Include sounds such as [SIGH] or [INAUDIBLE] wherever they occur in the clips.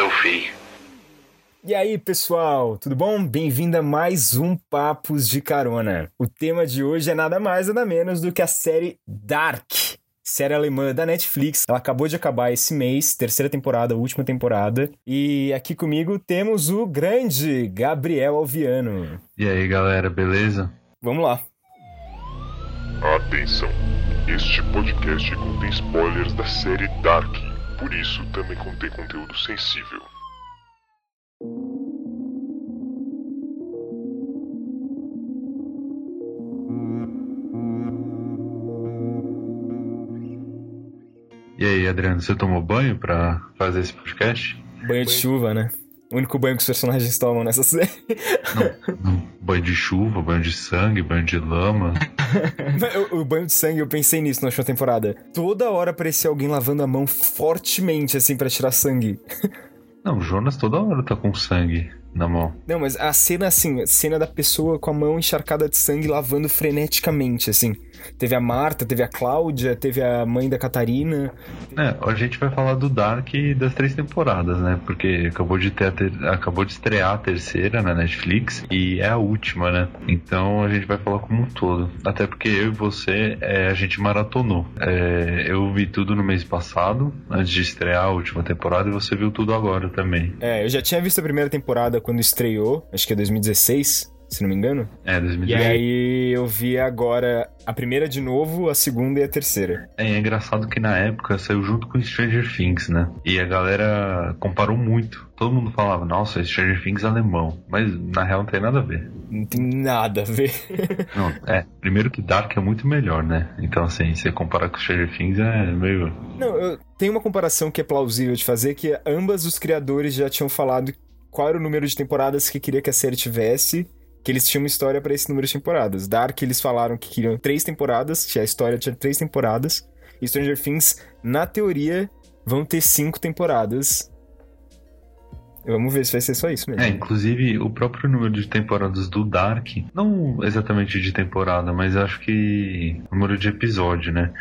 o fim. E aí, pessoal, tudo bom? Bem-vindo a mais um Papos de Carona. O tema de hoje é nada mais nada menos do que a série Dark, série alemã da Netflix. Ela acabou de acabar esse mês, terceira temporada, última temporada. E aqui comigo temos o grande Gabriel Alviano. E aí, galera, beleza? Vamos lá. Atenção! Este podcast contém spoilers da série Dark, por isso também contém conteúdo sensível. E aí, Adriano, você tomou banho pra fazer esse podcast? Banho de chuva, né? O único banho que os personagens tomam nessa série. Não. Banho de chuva, banho de sangue, banho de lama. o, o banho de sangue, eu pensei nisso na última temporada. Toda hora aparecia alguém lavando a mão fortemente, assim, pra tirar sangue. Não, o Jonas toda hora tá com sangue na mão. Não, mas a cena, assim, a cena da pessoa com a mão encharcada de sangue lavando freneticamente, assim. Teve a Marta, teve a Cláudia, teve a mãe da Catarina. É, a gente vai falar do Dark das três temporadas, né? Porque acabou de ter ter... acabou de estrear a terceira na Netflix e é a última, né? Então a gente vai falar como um todo. Até porque eu e você, é, a gente maratonou. É, eu vi tudo no mês passado, antes de estrear a última temporada, e você viu tudo agora também. É, eu já tinha visto a primeira temporada quando estreou, acho que é 2016 se não me engano. É, 2016. E aí eu vi agora a primeira de novo, a segunda e a terceira. É, é engraçado que na época saiu junto com Stranger Things, né? E a galera comparou muito. Todo mundo falava, nossa, Stranger Things é alemão. Mas na real não tem nada a ver. Não tem nada a ver. [LAUGHS] não, é. Primeiro que Dark é muito melhor, né? Então, assim, você comparar com Stranger Things é meio. Não, eu... tem uma comparação que é plausível de fazer, que ambas os criadores já tinham falado qual era o número de temporadas que queria que a série tivesse que eles tinham uma história para esse número de temporadas. Dark, eles falaram que queriam três temporadas, que a história tinha três temporadas. E Stranger Things, na teoria, vão ter cinco temporadas. Vamos ver se vai ser só isso mesmo. É, inclusive o próprio número de temporadas do Dark, não exatamente de temporada, mas acho que número de episódio, né?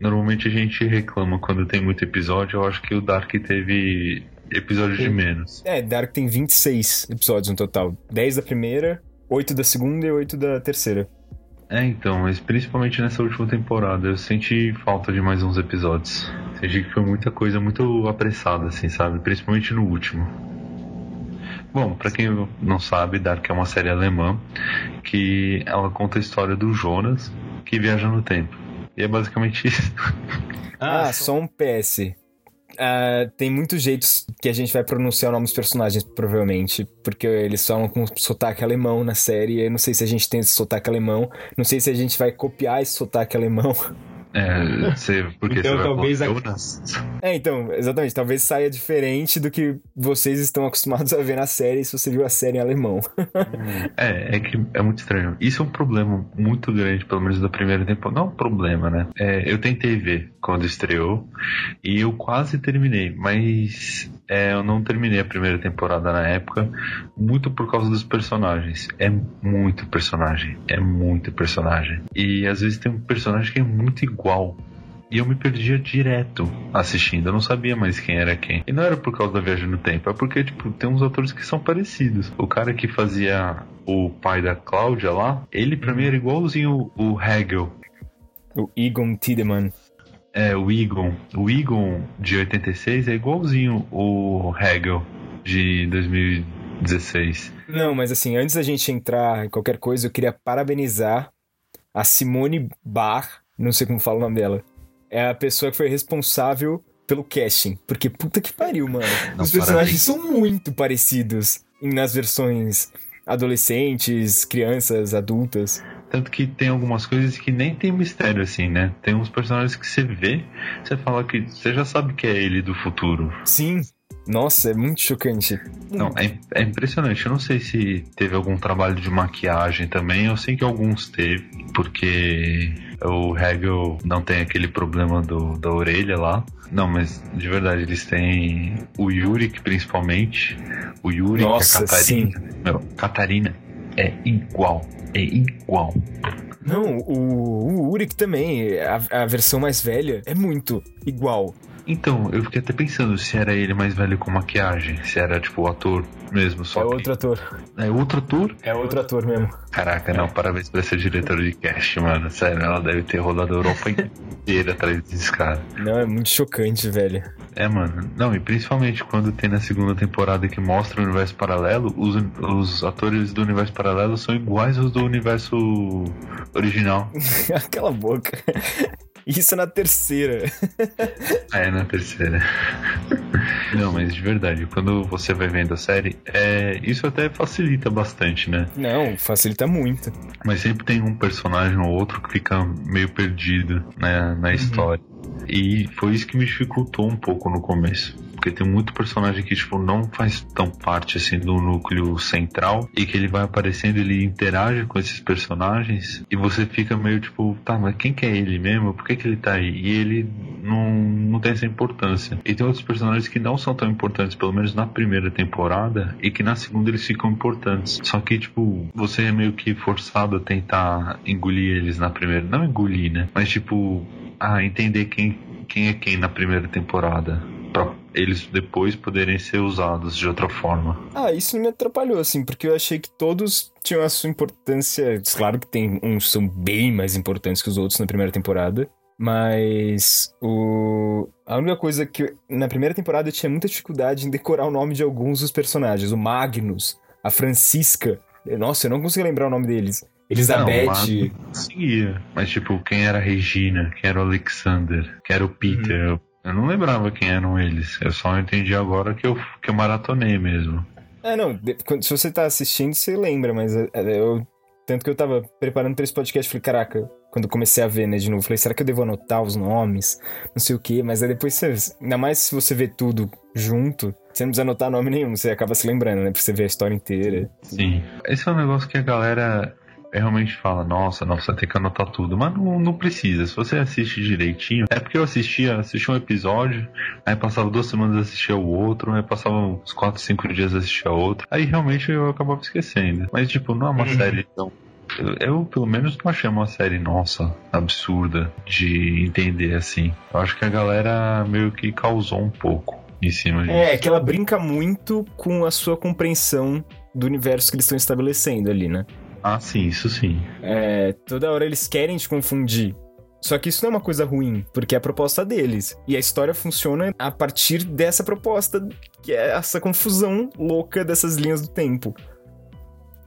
Normalmente a gente reclama quando tem muito episódio, eu acho que o Dark teve episódios de menos. É, Dark tem 26 episódios no total. 10 da primeira, 8 da segunda e 8 da terceira. É, então, mas principalmente nessa última temporada, eu senti falta de mais uns episódios. Senti que foi muita coisa muito apressada, assim, sabe? Principalmente no último. Bom, para quem não sabe, Dark é uma série alemã que ela conta a história do Jonas que viaja no tempo. E é basicamente isso. Ah, só um PS. Uh, tem muitos jeitos que a gente vai pronunciar o nome dos personagens, provavelmente, porque eles falam com sotaque alemão na série. Eu não sei se a gente tem esse sotaque alemão, não sei se a gente vai copiar esse sotaque alemão. [LAUGHS] É, você, porque então, você talvez a... É, então, exatamente. Talvez saia diferente do que vocês estão acostumados a ver na série se você viu a série em alemão. [LAUGHS] é, é que é muito estranho. Isso é um problema muito grande, pelo menos da primeira temporada. Não é um problema, né? É, eu tentei ver quando estreou e eu quase terminei, mas é, eu não terminei a primeira temporada na época, muito por causa dos personagens. É muito personagem, é muito personagem. E às vezes tem um personagem que é muito igual. E eu me perdia direto assistindo, eu não sabia mais quem era quem. E não era por causa da viagem no tempo, é porque, tipo, tem uns atores que são parecidos. O cara que fazia o pai da Cláudia lá, ele pra mim era igualzinho o Hegel. O Egon Tiedemann. É, o Egon. O Egon de 86 é igualzinho o Hegel de 2016. Não, mas assim, antes da gente entrar em qualquer coisa, eu queria parabenizar a Simone Bar, não sei como fala o nome dela. É a pessoa que foi responsável pelo casting. Porque puta que pariu, mano. Não, Os personagens parabéns. são muito parecidos nas versões adolescentes, crianças, adultas. Tanto que tem algumas coisas que nem tem mistério, assim, né? Tem uns personagens que você vê, você fala que você já sabe que é ele do futuro. Sim. Nossa, é muito chocante. Não, é, é impressionante. Eu não sei se teve algum trabalho de maquiagem também. Eu sei que alguns teve, porque o Hegel não tem aquele problema do, da orelha lá. Não, mas de verdade, eles têm o Yurik, principalmente. O Yurik, Nossa, a Catarina. Sim. Meu, Catarina é igual. É igual. Não, o, o Uric também, a, a versão mais velha, é muito igual. Então, eu fiquei até pensando se era ele mais velho com maquiagem, se era tipo o ator mesmo, só é que... outro ator. É outro ator? É outro ator mesmo. Caraca, não, parabéns pra ser diretora de cast, mano. Sério, ela deve ter rodado a Europa inteira atrás desses caras. Não, é muito chocante, velho. É, mano. Não, e principalmente quando tem na segunda temporada que mostra o universo paralelo, os, os atores do universo paralelo são iguais aos do universo original. [LAUGHS] Aquela boca. Isso na terceira. É, na terceira. [LAUGHS] Não, mas de verdade, quando você vai vendo a série, é, isso até facilita bastante, né? Não, facilita muito. Mas sempre tem um personagem ou outro que fica meio perdido né, na história. E foi isso que me dificultou um pouco no começo. Porque tem muito personagem que, tipo, não faz tão parte, assim, do núcleo central. E que ele vai aparecendo, ele interage com esses personagens. E você fica meio, tipo, tá, mas quem que é ele mesmo? Por que que ele tá aí? E ele não, não tem essa importância. E tem outros personagens que não são tão importantes, pelo menos na primeira temporada. E que na segunda eles ficam importantes. Só que, tipo, você é meio que forçado a tentar engolir eles na primeira. Não engolir, né? Mas, tipo, a entender quem, quem é quem na primeira temporada. Pra eles depois poderem ser usados de outra forma. Ah, isso me atrapalhou, assim, porque eu achei que todos tinham a sua importância. Claro que tem uns são bem mais importantes que os outros na primeira temporada. Mas o. A única coisa que. Na primeira temporada eu tinha muita dificuldade em decorar o nome de alguns dos personagens. O Magnus, a Francisca. Nossa, eu não consigo lembrar o nome deles. Elizabeth. Não, conseguia. Mas, tipo, quem era a Regina? Quem era o Alexander? Quem era o Peter? Uhum. Eu não lembrava quem eram eles. Eu só entendi agora que eu, que eu maratonei mesmo. É, não, se você tá assistindo, você lembra, mas é, é, eu. Tanto que eu tava preparando pra esse podcast, falei, caraca, quando eu comecei a ver, né, de novo, falei, será que eu devo anotar os nomes? Não sei o quê, mas aí depois você. Ainda mais se você vê tudo junto, você não precisa anotar nome nenhum, você acaba se lembrando, né? Pra você ver a história inteira. Sim. Esse é um negócio que a galera realmente fala, nossa, nossa, tem que anotar tudo. Mas não, não precisa. Se você assiste direitinho. É porque eu assistia, assistia um episódio, aí passava duas semanas assistia o outro, aí passava uns 4, 5 dias assistia outro. Aí realmente eu acabava esquecendo. Mas tipo, não é uma série tão. Eu, eu, pelo menos não achei uma série, nossa, absurda de entender assim. Eu acho que a galera meio que causou um pouco em cima disso. É, que ela brinca muito com a sua compreensão do universo que eles estão estabelecendo ali, né? Ah, sim, isso sim. É, toda hora eles querem te confundir. Só que isso não é uma coisa ruim, porque é a proposta deles. E a história funciona a partir dessa proposta, que é essa confusão louca dessas linhas do tempo.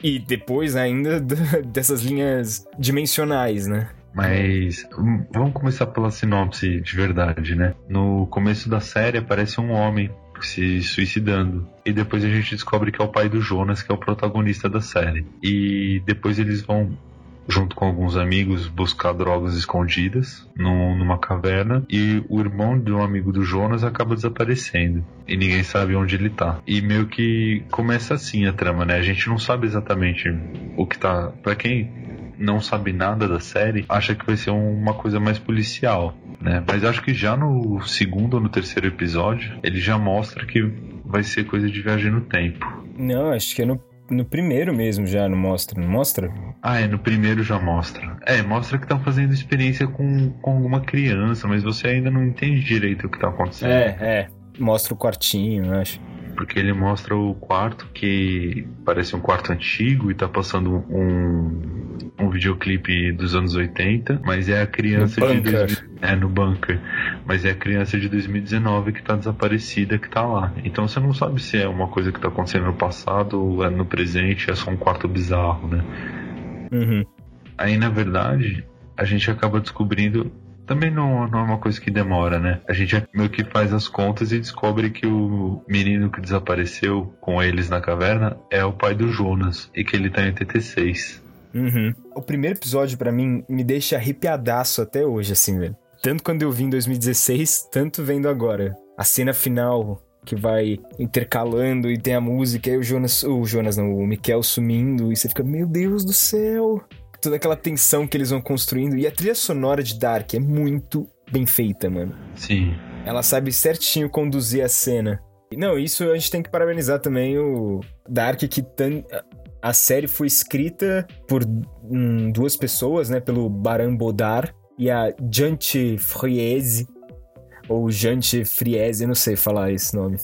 E depois ainda [LAUGHS] dessas linhas dimensionais, né? Mas hum, vamos começar pela sinopse de verdade, né? No começo da série aparece um homem se suicidando. E depois a gente descobre que é o pai do Jonas, que é o protagonista da série. E depois eles vão, junto com alguns amigos, buscar drogas escondidas num- numa caverna. E o irmão de um amigo do Jonas acaba desaparecendo. E ninguém sabe onde ele tá. E meio que começa assim a trama, né? A gente não sabe exatamente o que tá. Pra quem não sabe nada da série, acha que vai ser uma coisa mais policial, né? Mas acho que já no segundo ou no terceiro episódio, ele já mostra que vai ser coisa de viagem no tempo. Não, acho que é no, no primeiro mesmo já, não mostra, não mostra? Ah, é, no primeiro já mostra. É, mostra que estão fazendo experiência com, com alguma criança, mas você ainda não entende direito o que tá acontecendo. É, é. Mostra o quartinho, eu acho. Porque ele mostra o quarto que parece um quarto antigo e tá passando um, um videoclipe dos anos 80, mas é a criança No de bunker. 2000 é no bunker, mas é a criança de 2019 que tá desaparecida que tá lá. Então você não sabe se é uma coisa que tá acontecendo no passado ou é no presente, é só um quarto bizarro, né? Uhum. Aí na verdade a gente acaba descobrindo também não, não é uma coisa que demora, né? A gente meio que faz as contas e descobre que o menino que desapareceu com eles na caverna é o pai do Jonas e que ele tá em 86. Uhum. O primeiro episódio, pra mim, me deixa arrepiadaço até hoje, assim, velho. Tanto quando eu vi em 2016, tanto vendo agora. A cena final que vai intercalando e tem a música, e o Jonas, o Jonas não, o Mikel sumindo, e você fica, meu Deus do céu! Toda aquela tensão que eles vão construindo. E a trilha sonora de Dark é muito bem feita, mano. Sim. Ela sabe certinho conduzir a cena. Não, isso a gente tem que parabenizar também o Dark, que tan... a série foi escrita por hum, duas pessoas, né? Pelo Baran Bodar e a Jante Friese, ou Jante Friese, não sei falar esse nome.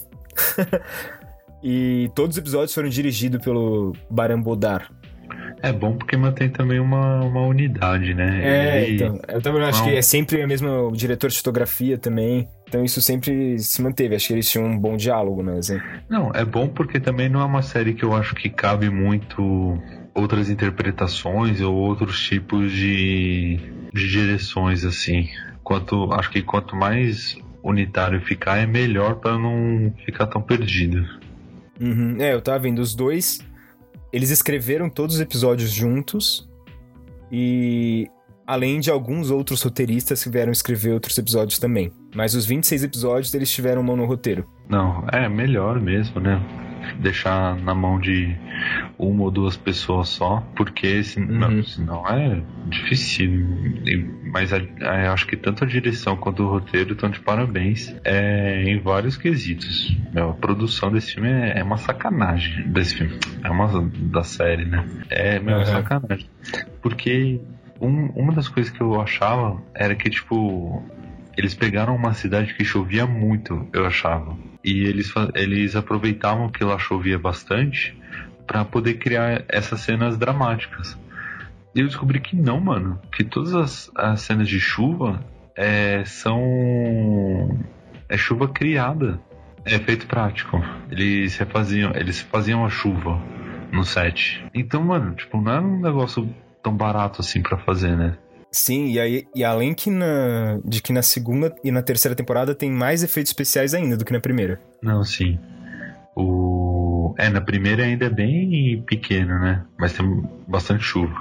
[LAUGHS] e todos os episódios foram dirigidos pelo Baran Bodar. É bom porque mantém também uma, uma unidade, né? É, então. Eu também acho não. que é sempre a mesma diretor de fotografia também. Então isso sempre se manteve. Acho que eles tinham um bom diálogo, né? Assim. Não, é bom porque também não é uma série que eu acho que cabe muito outras interpretações ou outros tipos de, de direções, assim. Quanto, acho que quanto mais unitário ficar, é melhor para não ficar tão perdido. Uhum. É, eu tava vendo os dois eles escreveram todos os episódios juntos e além de alguns outros roteiristas que vieram escrever outros episódios também. Mas os 26 episódios eles tiveram mão no roteiro. Não, é melhor mesmo, né? Deixar na mão de uma ou duas pessoas só, porque senão, uhum. senão é difícil. Mas a, a, acho que tanto a direção quanto o roteiro estão de parabéns é, em vários quesitos. Meu, a produção desse filme é, é, uma sacanagem. Desse filme. É uma da série, né? É, meu, uhum. sacanagem. Porque um, uma das coisas que eu achava era que, tipo, eles pegaram uma cidade que chovia muito, eu achava. E eles, eles aproveitavam que lá chovia bastante para poder criar essas cenas dramáticas. E eu descobri que não, mano. Que todas as, as cenas de chuva é, são. É chuva criada. É efeito prático. Eles refaziam. Eles faziam a chuva no set. Então, mano, tipo, não era um negócio tão barato assim para fazer, né? Sim, e, aí, e além que na, de que na segunda e na terceira temporada tem mais efeitos especiais ainda do que na primeira. Não, sim. O... É, na primeira ainda é bem pequeno, né? Mas tem bastante chuva.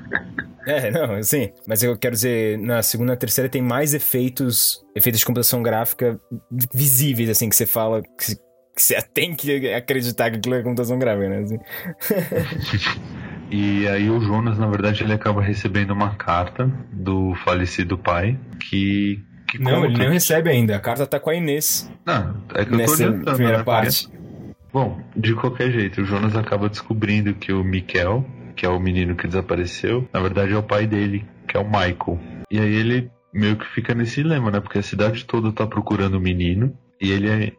[LAUGHS] é, não, sim. Mas eu quero dizer, na segunda e terceira tem mais efeitos, efeitos de computação gráfica visíveis, assim, que você fala. Que, que você [LAUGHS] tem que acreditar que aquilo é computação gráfica, né? Assim. [LAUGHS] E aí o Jonas, na verdade, ele acaba recebendo uma carta do falecido pai que. que não, ele não recebe ainda. A carta tá com a Inês. Não, é que eu tô primeira né? parte. Bom, de qualquer jeito, o Jonas acaba descobrindo que o Mikel, que é o menino que desapareceu, na verdade é o pai dele, que é o Michael. E aí ele meio que fica nesse dilema, né? Porque a cidade toda tá procurando o menino e ele é,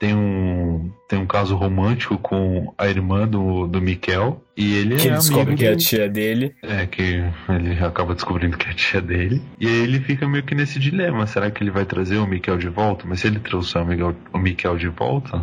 tem um, tem um caso romântico com a irmã do, do Mikel. E ele que é ele descobre que é a tia dele. É, que ele acaba descobrindo que é a tia dele. E aí ele fica meio que nesse dilema. Será que ele vai trazer o Mikel de volta? Mas se ele trouxer o Mikel, o Mikel de volta,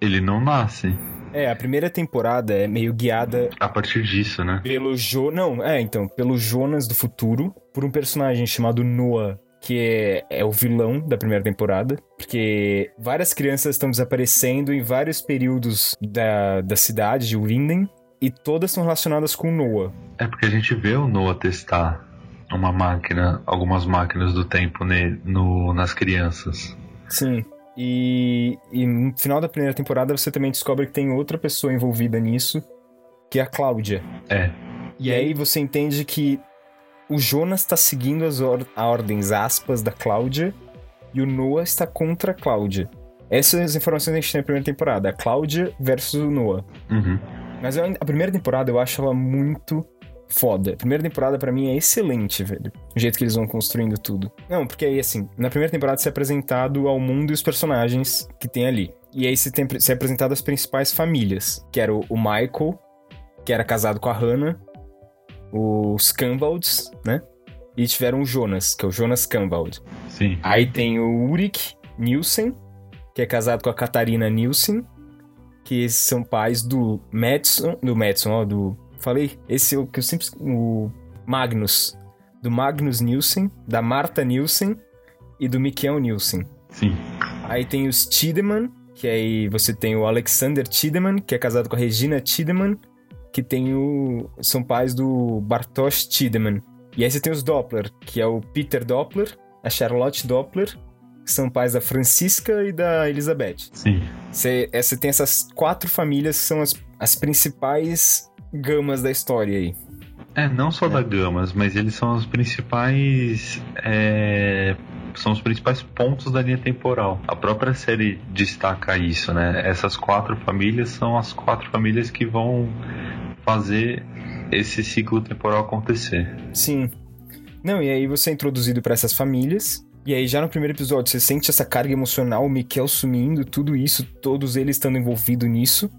ele não nasce. É, a primeira temporada é meio guiada. A partir disso, né? Pelo Jo. Não, é, então, pelo Jonas do futuro, por um personagem chamado Noah, que é, o vilão da primeira temporada, porque várias crianças estão desaparecendo em vários períodos da, da cidade de Winden e todas são relacionadas com o Noah. É porque a gente vê o Noah testar uma máquina, algumas máquinas do tempo ne, no, nas crianças. Sim. E, e no final da primeira temporada você também descobre que tem outra pessoa envolvida nisso, que é a Cláudia. É. E aí você entende que o Jonas está seguindo as or ordens aspas da Cláudia e o Noah está contra a Cláudia. Essas são as informações que a gente tem na primeira temporada, a Cláudia versus o Noah. Uhum. Mas eu, a primeira temporada eu acho ela muito foda. A primeira temporada para mim é excelente, velho. O jeito que eles vão construindo tudo. Não, porque aí assim, na primeira temporada você é apresentado ao mundo e os personagens que tem ali. E aí você, tem, você é apresentado as principais famílias, que era o, o Michael, que era casado com a Hannah, os Canvalds, né? E tiveram o Jonas, que é o Jonas Canvald. Sim. Aí tem o Ulrich Nielsen, que é casado com a Catarina Nielsen, que são pais do Madison, do Madison, ó, do... Falei? Esse é o que eu sempre... O Magnus. Do Magnus Nielsen, da Marta Nielsen e do Mikkel Nielsen. Sim. Aí tem os Tiedemann, que aí você tem o Alexander Tiedemann, que é casado com a Regina Tiedemann, que tem o. são pais do Bartosz Tiedemann. E aí você tem os Doppler, que é o Peter Doppler, a Charlotte Doppler, que são pais da Francisca e da Elizabeth. Sim. Você, é, você tem essas quatro famílias que são as, as principais gamas da história aí. É, não só é. da gamas, mas eles são os principais. É, são os principais pontos da linha temporal. A própria série destaca isso, né? Essas quatro famílias são as quatro famílias que vão fazer esse ciclo temporal acontecer. Sim. Não, e aí você é introduzido pra essas famílias. E aí já no primeiro episódio você sente essa carga emocional, o Mikel sumindo, tudo isso, todos eles estando envolvidos nisso,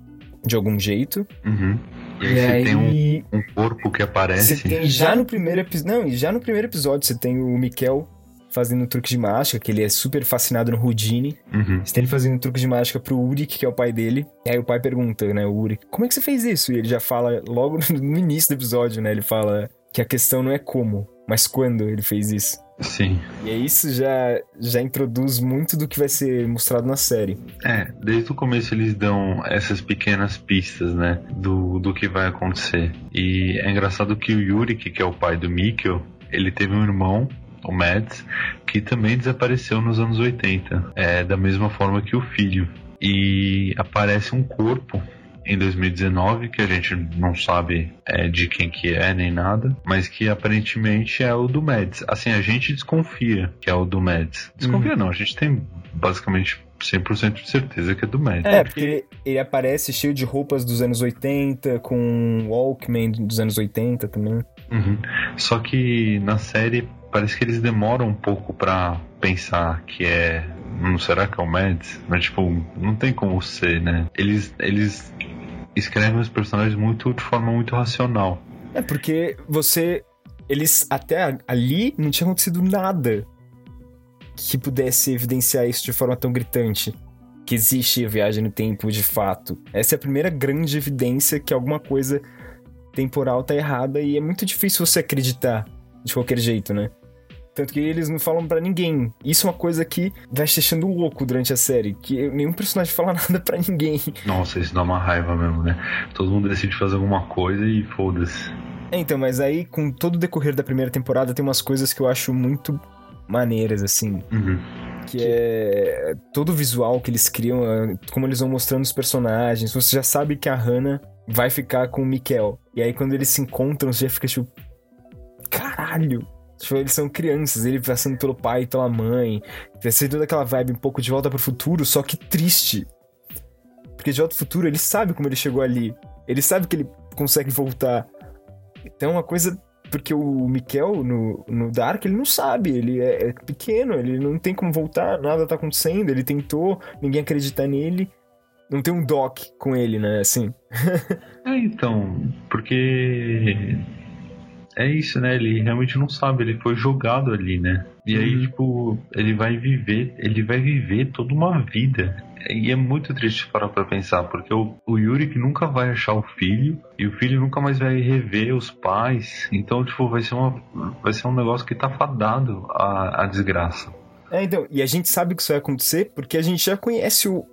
de algum jeito. Uhum. E aí E você aí- tem um, um corpo que aparece. Você tem já no primeiro episódio. Não, e já no primeiro episódio você tem o Mikel fazendo um truque de mágica, que ele é super fascinado no Houdini. Uhum. Você tem ele fazendo um truque de mágica pro Urik, que é o pai dele. E aí o pai pergunta, né, o Urik, como é que você fez isso? E ele já fala logo [LAUGHS] no início do episódio, né? Ele fala que a questão não é como, mas quando ele fez isso. Sim. E aí isso já, já introduz muito do que vai ser mostrado na série. É, desde o começo eles dão essas pequenas pistas, né, do, do que vai acontecer. E é engraçado que o Yurik, que é o pai do Mikkel, ele teve um irmão, o Mads, que também desapareceu nos anos 80, é, da mesma forma que o filho. E aparece um corpo em 2019 que a gente não sabe é, de quem que é nem nada, mas que aparentemente é o do Mads. Assim, a gente desconfia que é o do Mads. Desconfia não, a gente tem basicamente 100% de certeza que é do Mads. É, porque ele, ele aparece cheio de roupas dos anos 80, com um Walkman dos anos 80 também. Uhum. Só que na série parece que eles demoram um pouco pra pensar que é. Não será que é o Mads? Mas tipo, não tem como ser, né? Eles, eles escrevem os personagens muito de forma muito racional. É porque você. Eles até ali não tinha acontecido nada que pudesse evidenciar isso de forma tão gritante. Que existe a viagem no tempo de fato. Essa é a primeira grande evidência que alguma coisa temporal tá errada e é muito difícil você acreditar de qualquer jeito, né? Tanto que eles não falam pra ninguém. Isso é uma coisa que vai te deixando louco durante a série. Que nenhum personagem fala [LAUGHS] nada pra ninguém. Nossa, isso dá uma raiva mesmo, né? Todo mundo decide fazer alguma coisa e foda-se. É, então, mas aí, com todo o decorrer da primeira temporada, tem umas coisas que eu acho muito maneiras, assim. Uhum. Que é todo o visual que eles criam, como eles vão mostrando os personagens. Você já sabe que a Hannah vai ficar com o Mikkel. E aí, quando eles se encontram, você já fica tipo. Caralho! Tipo, eles são crianças, ele passando pelo pai e pela mãe. Vai ser toda aquela vibe um pouco de volta pro futuro, só que triste. Porque de volta pro futuro, ele sabe como ele chegou ali. Ele sabe que ele consegue voltar. Então, é uma coisa. Porque o Mikkel no, no Dark, ele não sabe, ele é, é pequeno, ele não tem como voltar, nada tá acontecendo, ele tentou, ninguém acredita nele. Não tem um doc com ele, né? Assim. É, então, porque é isso, né? Ele realmente não sabe, ele foi jogado ali, né? E aí, Uhum. tipo, ele vai viver, ele vai viver toda uma vida. E é muito triste parar pra pensar, porque o, o Yuri que nunca vai achar o filho, e o filho nunca mais vai rever os pais. Então, tipo, vai ser, uma, vai ser um negócio que tá fadado à, à desgraça. É, então, e a gente sabe que isso vai acontecer porque a gente já conhece o,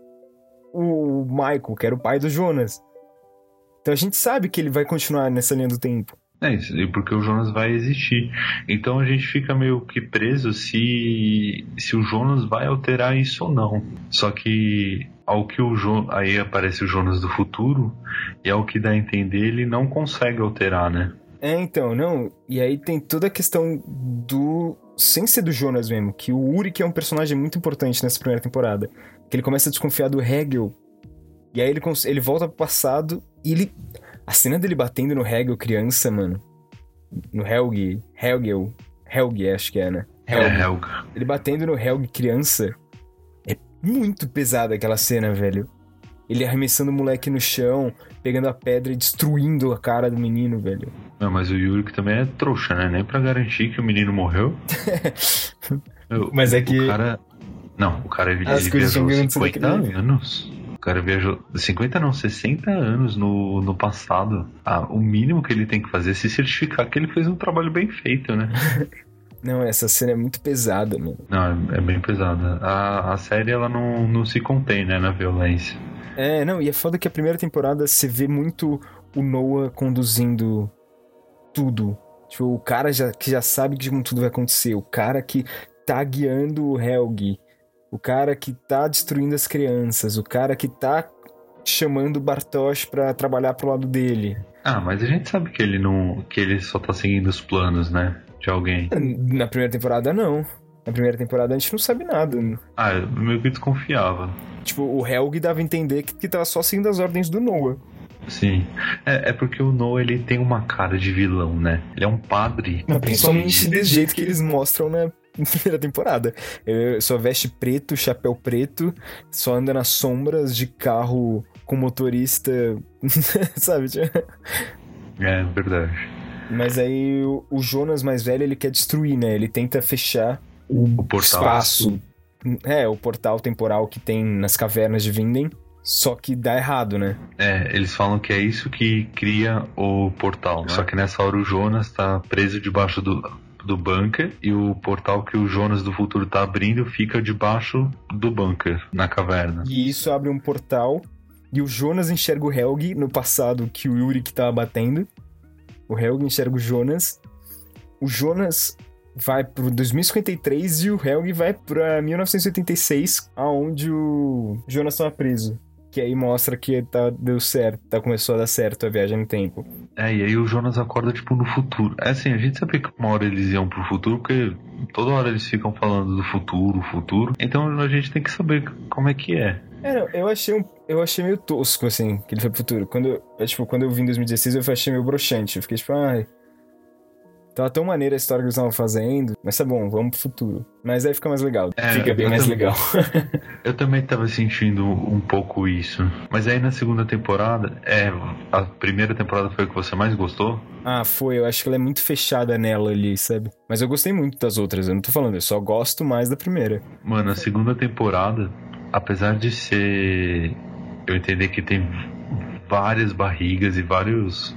o Michael, que era o pai do Jonas. Então a gente sabe que ele vai continuar nessa linha do tempo. É isso, e porque o Jonas vai existir. Então a gente fica meio que preso se, se o Jonas vai alterar isso ou não. Só que ao que o jo, aí aparece o Jonas do futuro e ao que dá a entender ele não consegue alterar, né? É, então, não. E aí tem toda a questão do. Sem ser do Jonas mesmo, que o Uri que é um personagem muito importante nessa primeira temporada. Que ele começa a desconfiar do Hegel. E aí ele, ele volta pro passado e ele. A cena dele batendo no Hegel criança, mano. No Helg. Hegel. Helg, acho que é, né? É, Helga. Ele batendo no Helg criança. É muito pesada aquela cena, velho. Ele arremessando o moleque no chão, pegando a pedra e destruindo a cara do menino, velho. Não, mas o Yuri que também é trouxa, né? Nem pra garantir que o menino morreu. [LAUGHS] Meu, Mas é que- O cara. Não, o cara ele, As ele viajou vão virando tudo 50 aquilo. anos. O cara viajou 50 não, 60 anos no, no passado. Ah, o mínimo que ele tem que fazer é se certificar que ele fez um trabalho bem feito, né? [LAUGHS] Não, essa cena é muito pesada, mano. Não, é, é bem pesada. A, a série ela não, não se contém, né, na violência. É, não, e é foda que a primeira temporada você vê muito o Noah conduzindo tudo. Tipo, o cara já, que já sabe que tudo vai acontecer. O cara que tá guiando o Helg. O cara que tá destruindo as crianças. O cara que tá chamando o Bartosz pra trabalhar pro lado dele. Ah, mas a gente sabe que ele não. que ele só tá seguindo os planos, né? De alguém. Na primeira temporada, não. Na primeira temporada a gente não sabe nada. Ah, eu meio que desconfiava. Tipo, o Helg dava a entender que, que tava só seguindo as ordens do Noah. Sim. É, é porque o Noah ele tem uma cara de vilão, né? Ele é um padre. Não, principalmente desse jeito que eles mostram [LAUGHS] na primeira temporada. Ele só veste preto, chapéu preto, só anda nas sombras de carro com motorista, [LAUGHS] sabe? É, verdade. Mas aí o, o Jonas mais velho, ele quer destruir, né? Ele tenta fechar O portal. espaço. É, o portal temporal que tem nas cavernas de Vinden. Só que dá errado, né? É, eles falam que é isso que cria o portal. Só que nessa hora o Jonas tá preso debaixo do, do bunker e o portal que o Jonas do futuro tá abrindo fica debaixo do bunker, na caverna. E isso abre um portal. E o Jonas enxerga o Helg no passado que o Yuri que tava batendo. O Helg enxerga o Jonas. O Jonas vai pro 2053 e o Helg vai pra 1986, aonde o Jonas tava preso. Que aí mostra que tá, deu certo, tá, começou a dar certo a viagem no tempo. É, e aí o Jonas acorda, tipo, no futuro. É assim, a gente sabia que uma hora eles iam pro futuro, porque toda hora eles ficam falando do futuro, futuro. Então a gente tem que saber como é que é. É, não, eu achei, um, eu achei meio tosco, assim, que ele foi pro futuro. Quando, é, tipo, quando eu vi em 2016, eu achei meio broxante. Eu fiquei tipo, ai... Tava tão maneira a história que eles estavam fazendo. Mas tá bom, vamos pro futuro. Mas aí fica mais legal. É, fica bem mais legal. [LAUGHS] Eu também tava sentindo um pouco isso. Mas aí na segunda temporada, é. A primeira temporada foi a que você mais gostou? ah, foi. Eu acho que ela é muito fechada nela ali, sabe? Mas eu gostei muito das outras. Eu não tô falando, eu só gosto mais da primeira. Mano, a segunda temporada, apesar de ser. Eu entender que tem várias barrigas e vários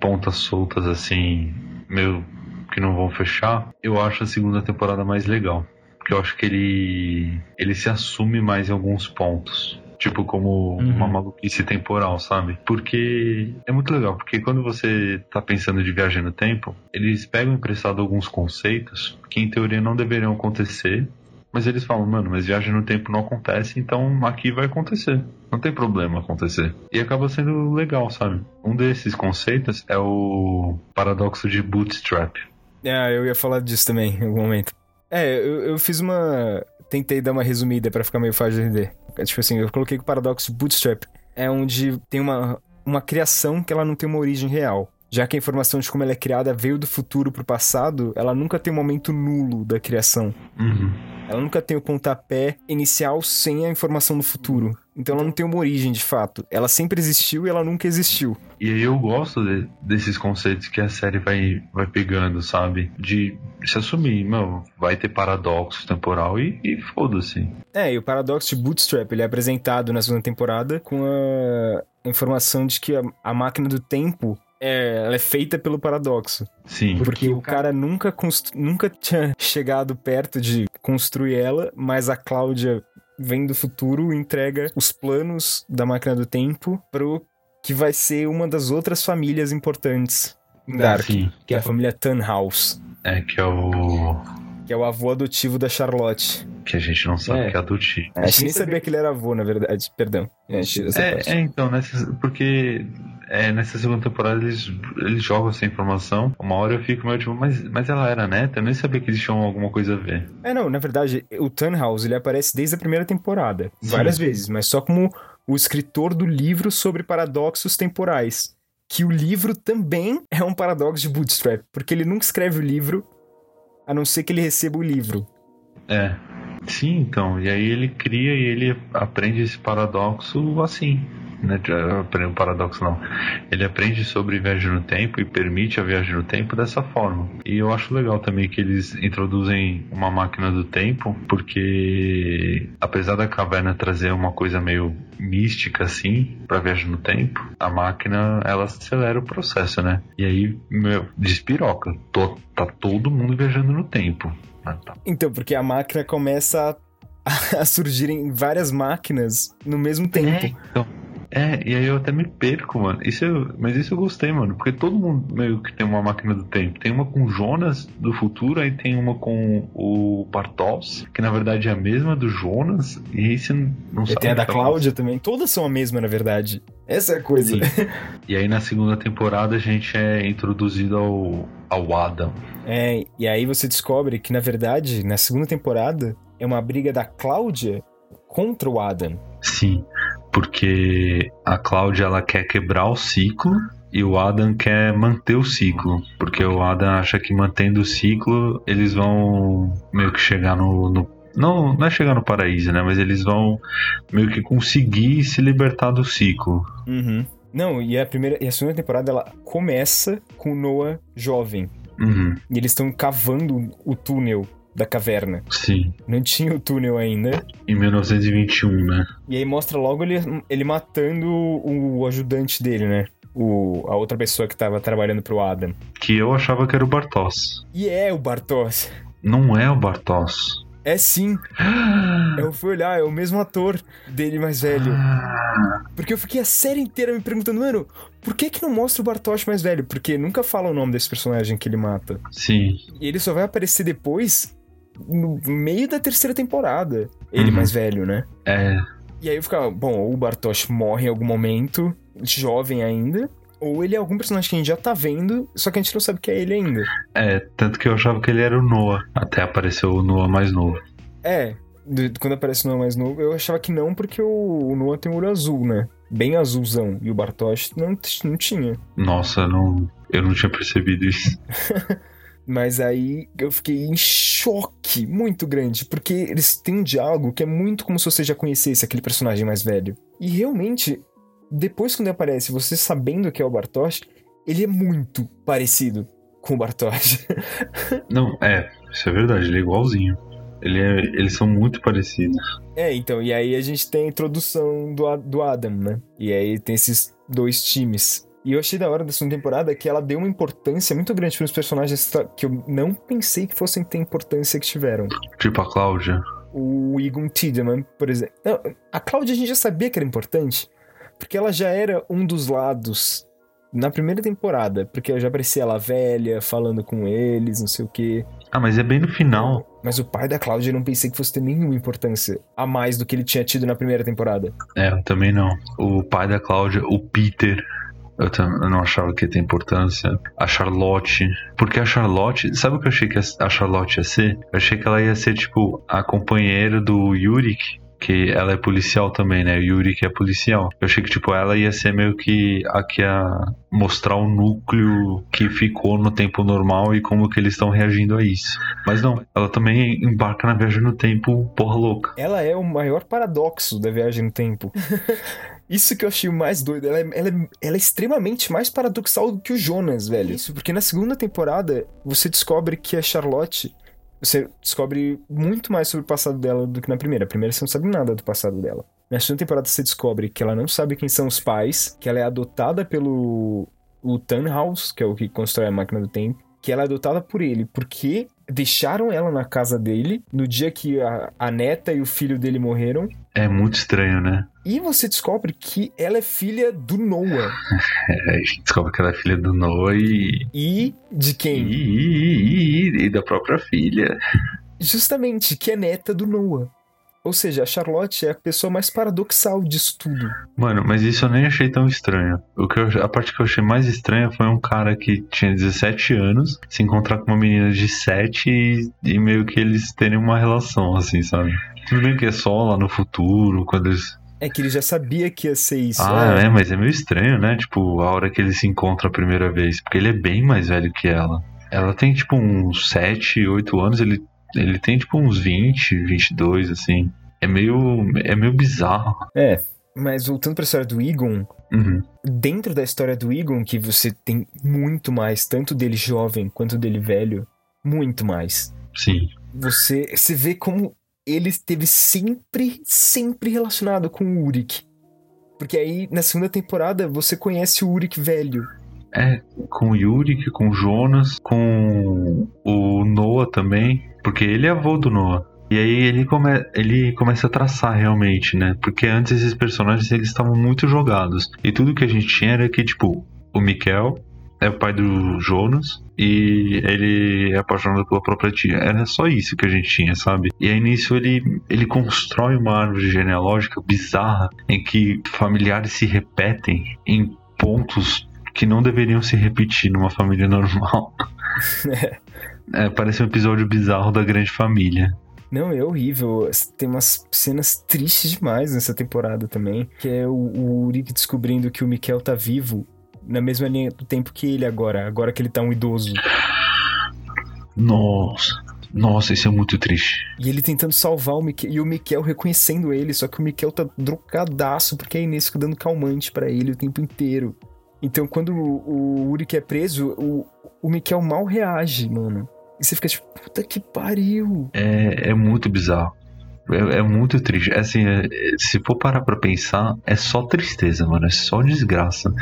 pontas soltas assim, meio que não vão fechar, eu acho a segunda temporada mais legal. Porque eu acho que ele. ele se assume mais em alguns pontos. Tipo, como Uhum. uma maluquice temporal, sabe? Porque é muito legal, porque quando você tá pensando de viagem no tempo, eles pegam emprestado alguns conceitos que em teoria não deveriam acontecer, mas eles falam, mano, mas viagem no tempo não acontece, então aqui vai acontecer. Não tem problema acontecer. E acaba sendo legal, sabe? Um desses conceitos é o paradoxo de bootstrap. Ah, eu ia falar disso também em algum momento. É, eu, eu fiz uma. Tentei dar uma resumida pra ficar meio fácil de entender. É, Tipo assim, eu coloquei que o paradoxo bootstrap é onde tem uma, uma criação que ela não tem uma origem real. Já que a informação de como ela é criada veio do futuro pro passado, ela nunca tem um momento nulo da criação. Uhum. Ela nunca tem o pontapé inicial sem a informação do futuro. Então ela não tem uma origem de fato. Ela sempre existiu e ela nunca existiu. E aí eu gosto de- desses conceitos que a série vai, vai pegando, sabe? De se assumir, meu, vai ter paradoxo temporal e, e foda-se. É, e o paradoxo de Bootstrap, ele é apresentado na segunda temporada com a informação de que a, a máquina do tempo é, ela é feita pelo paradoxo. Sim. Porque o cara nunca, constru- nunca tinha chegado perto de construir ela, mas a Cláudia vem do futuro e entrega os planos da máquina do tempo pro que vai ser uma das outras famílias importantes em Dark, Sim. que é a família Tannhaus, É que é o. que é o avô adotivo da Charlotte. Que a gente não sabe É. que é adotivo. A gente nem sabia que ele era avô, na verdade. Perdão. É. É, é, então, nessa, porque é, nessa segunda temporada eles, eles jogam essa informação. Uma hora eu fico meio tipo, mas, mas ela era neta? Eu nem sabia que eles tinham alguma coisa a ver. É, não, na verdade, o Tannhaus, ele aparece desde a primeira temporada, Sim. várias vezes, mas só como o escritor do livro sobre paradoxos temporais. Que o livro também é um paradoxo de Bootstrap, porque ele nunca escreve o livro, a não ser que ele receba o livro. É. Sim, então. E aí ele cria e ele aprende esse paradoxo assim. Né? Aprende um paradoxo não. Ele aprende sobre viagem no tempo e permite a viagem no tempo dessa forma. E eu acho legal também que eles introduzem uma máquina do tempo, porque apesar da caverna trazer uma coisa meio mística assim para viagem no tempo, a máquina ela acelera o processo, né? E aí, meu, despiroca. Tô, tá todo mundo viajando no tempo. Ah, tá Então, porque a máquina começa a, [LAUGHS] a surgir em várias máquinas no mesmo tempo. então, é, e aí eu até me perco, mano. Isso eu- mas isso eu gostei, mano. Porque todo mundo meio que tem uma máquina do tempo. Tem uma com Jonas do futuro, aí tem uma com o Bartos, que na verdade é a mesma do Jonas. E aí você não não E sabe. tem a da falar. Cláudia também. Todas são a mesma, na verdade. Essa é a coisa. Sim. E aí na segunda temporada a gente é introduzido ao, ao Adam. É, e aí você descobre que, na verdade, na segunda temporada, é uma briga da Cláudia contra o Adam. Sim. Porque a Cláudia ela quer quebrar o ciclo e o Adam quer manter o ciclo, porque o Adam acha que mantendo o ciclo eles vão meio que chegar no, no não, não é chegar no paraíso, né? Mas eles vão meio que conseguir se libertar do ciclo. Uhum. Não, e a primeira e a segunda temporada ela começa com o Noah jovem. Uhum, E eles estão cavando o túnel da caverna. sim. Não tinha o túnel ainda. Em 1921, né? E aí mostra logo ele, ele matando o ajudante dele, né? O, a outra pessoa que tava trabalhando pro Adam. Que eu achava que era o Bartos. E é o Bartos. Não é o Bartos. É sim. [GASPS] Eu fui olhar, é o mesmo ator dele mais velho. Porque eu fiquei a série inteira me perguntando, mano, por que que não mostra o Bartosz mais velho? Porque nunca fala o nome desse personagem que ele mata. Sim. E ele só vai aparecer depois, no meio da terceira temporada. Ele Uhum. mais velho, né? É. E aí eu ficava, bom, ou o Bartosz morre em algum momento, jovem ainda, ou ele é algum personagem que a gente já tá vendo, só que a gente não sabe que é ele ainda. É, tanto que eu achava que ele era o Noah. Até apareceu o Noah mais novo. É, do- quando aparece o Noah mais novo, eu achava que não, porque o, Noah tem o olho azul, né? Bem azulzão. E o Bartosz não, não tinha. Nossa, não, eu não tinha percebido isso. [LAUGHS] Mas aí eu fiquei em choque muito grande, porque eles têm um diálogo que é muito como se você já conhecesse aquele personagem mais velho. E realmente, depois quando ele aparece, você sabendo que é o Bartosz, ele é muito parecido com o Bartosz. [LAUGHS] Não, é, isso é verdade, ele é igualzinho. Ele é, eles são muito parecidos. é, então, e aí a gente tem a introdução do, do Adam, né? E aí tem esses dois times. E eu achei da hora da segunda temporada que ela deu uma importância muito grande para os personagens que eu não pensei que fossem ter importância que tiveram. Tipo a Cláudia. o Egon Tiedemann, por exemplo. Não, a Cláudia a gente já sabia que era importante, porque ela já era um dos lados na primeira temporada, porque já aparecia ela velha, falando com eles, não sei o quê. Ah, mas é bem no final. Mas o pai da Cláudia eu não pensei que fosse ter nenhuma importância a mais do que ele tinha tido na primeira temporada. É, eu também não. O pai da Cláudia, o Peter. Eu, eu não achava que ia ter importância. A Charlotte. Porque a Charlotte. Sabe o que eu achei que a Charlotte ia ser? Eu achei que ela ia ser, tipo, a companheira do Yurik. Que ela é policial também, né? O Yurik é policial. Eu achei que, tipo, ela ia ser meio que a que ia mostrar o núcleo que ficou no tempo normal e como que eles estão reagindo a isso. Mas não, ela também embarca na viagem no tempo, porra louca. Ela é o maior paradoxo da viagem no tempo. [LAUGHS] Isso que eu achei mais doido. Ela é, ela, é, ela é extremamente mais paradoxal do que o Jonas, velho. Isso, porque na segunda temporada você descobre que a Charlotte. Você descobre muito mais sobre o passado dela do que na primeira. A primeira você não sabe nada do passado dela. Na segunda temporada você descobre que ela não sabe quem são os pais, que ela é adotada pelo o Tannhaus, que é o que constrói a máquina do tempo, que ela é adotada por ele, porque deixaram ela na casa dele no dia que a, a neta e o filho dele morreram. É muito estranho, né? E você descobre que ela é filha do Noah. [LAUGHS] É, a gente descobre que ela é filha do Noah e. E de E, quem? e, e- e da própria filha. Justamente, que é neta do Noah. Ou seja, a Charlotte é a pessoa mais paradoxal disso tudo. Mano, mas isso eu nem achei tão estranho. O que eu- a parte que eu achei mais estranha foi um cara que tinha 17 anos se encontrar com uma menina de 7 e, e meio que eles terem uma relação, assim, sabe? Tudo bem que é só lá no futuro, quando eles. É que ele já sabia que ia ser isso. Ah, é. é, mas é meio estranho, né? Tipo, a hora que eles se encontram a primeira vez. Porque ele é bem mais velho que ela. Ela tem, tipo, uns 7, 8 anos, ele, ele tem, tipo, uns 20, 22, assim. É meio, é meio bizarro. Mas voltando pra história do Egon, Uhum. dentro da história do Egon, que você tem muito mais, tanto dele jovem quanto dele velho, muito mais. Sim. Você, você vê como ele esteve sempre, sempre relacionado com o Uric. Porque aí, na segunda temporada, você conhece o Uric velho. É, com o Yurik, com o Jonas, com o Noah também, porque ele é avô do Noah. E aí ele, come, ele começa a traçar realmente, né? Porque antes esses personagens eles estavam muito jogados. E tudo que a gente tinha era que, tipo, o Mikel é o pai do Jonas e ele é apaixonado pela própria tia. Era só isso que a gente tinha, sabe? E aí nisso ele, ele constrói uma árvore genealógica bizarra em que familiares se repetem em pontos que não deveriam se repetir numa família normal. É, [LAUGHS] [LAUGHS] parece um episódio bizarro da grande família. Não, é horrível. Tem umas cenas tristes demais nessa temporada também. Que é o, o Uric descobrindo que o Mikel tá vivo na mesma linha do tempo que ele agora. Agora que ele tá um idoso. Nossa. Nossa, isso é muito triste. E ele tentando salvar o Mikel. E o Mikel reconhecendo ele. Só que o Mikel tá drogadaço porque a Inês fica dando calmante para ele o tempo inteiro. Então, quando o, o Uric é preso, o, o Mikel mal reage, mano. E você fica tipo, puta que pariu. É, é muito bizarro. É, é muito triste. Assim, é, se for parar pra pensar, é só tristeza, mano. É só desgraça.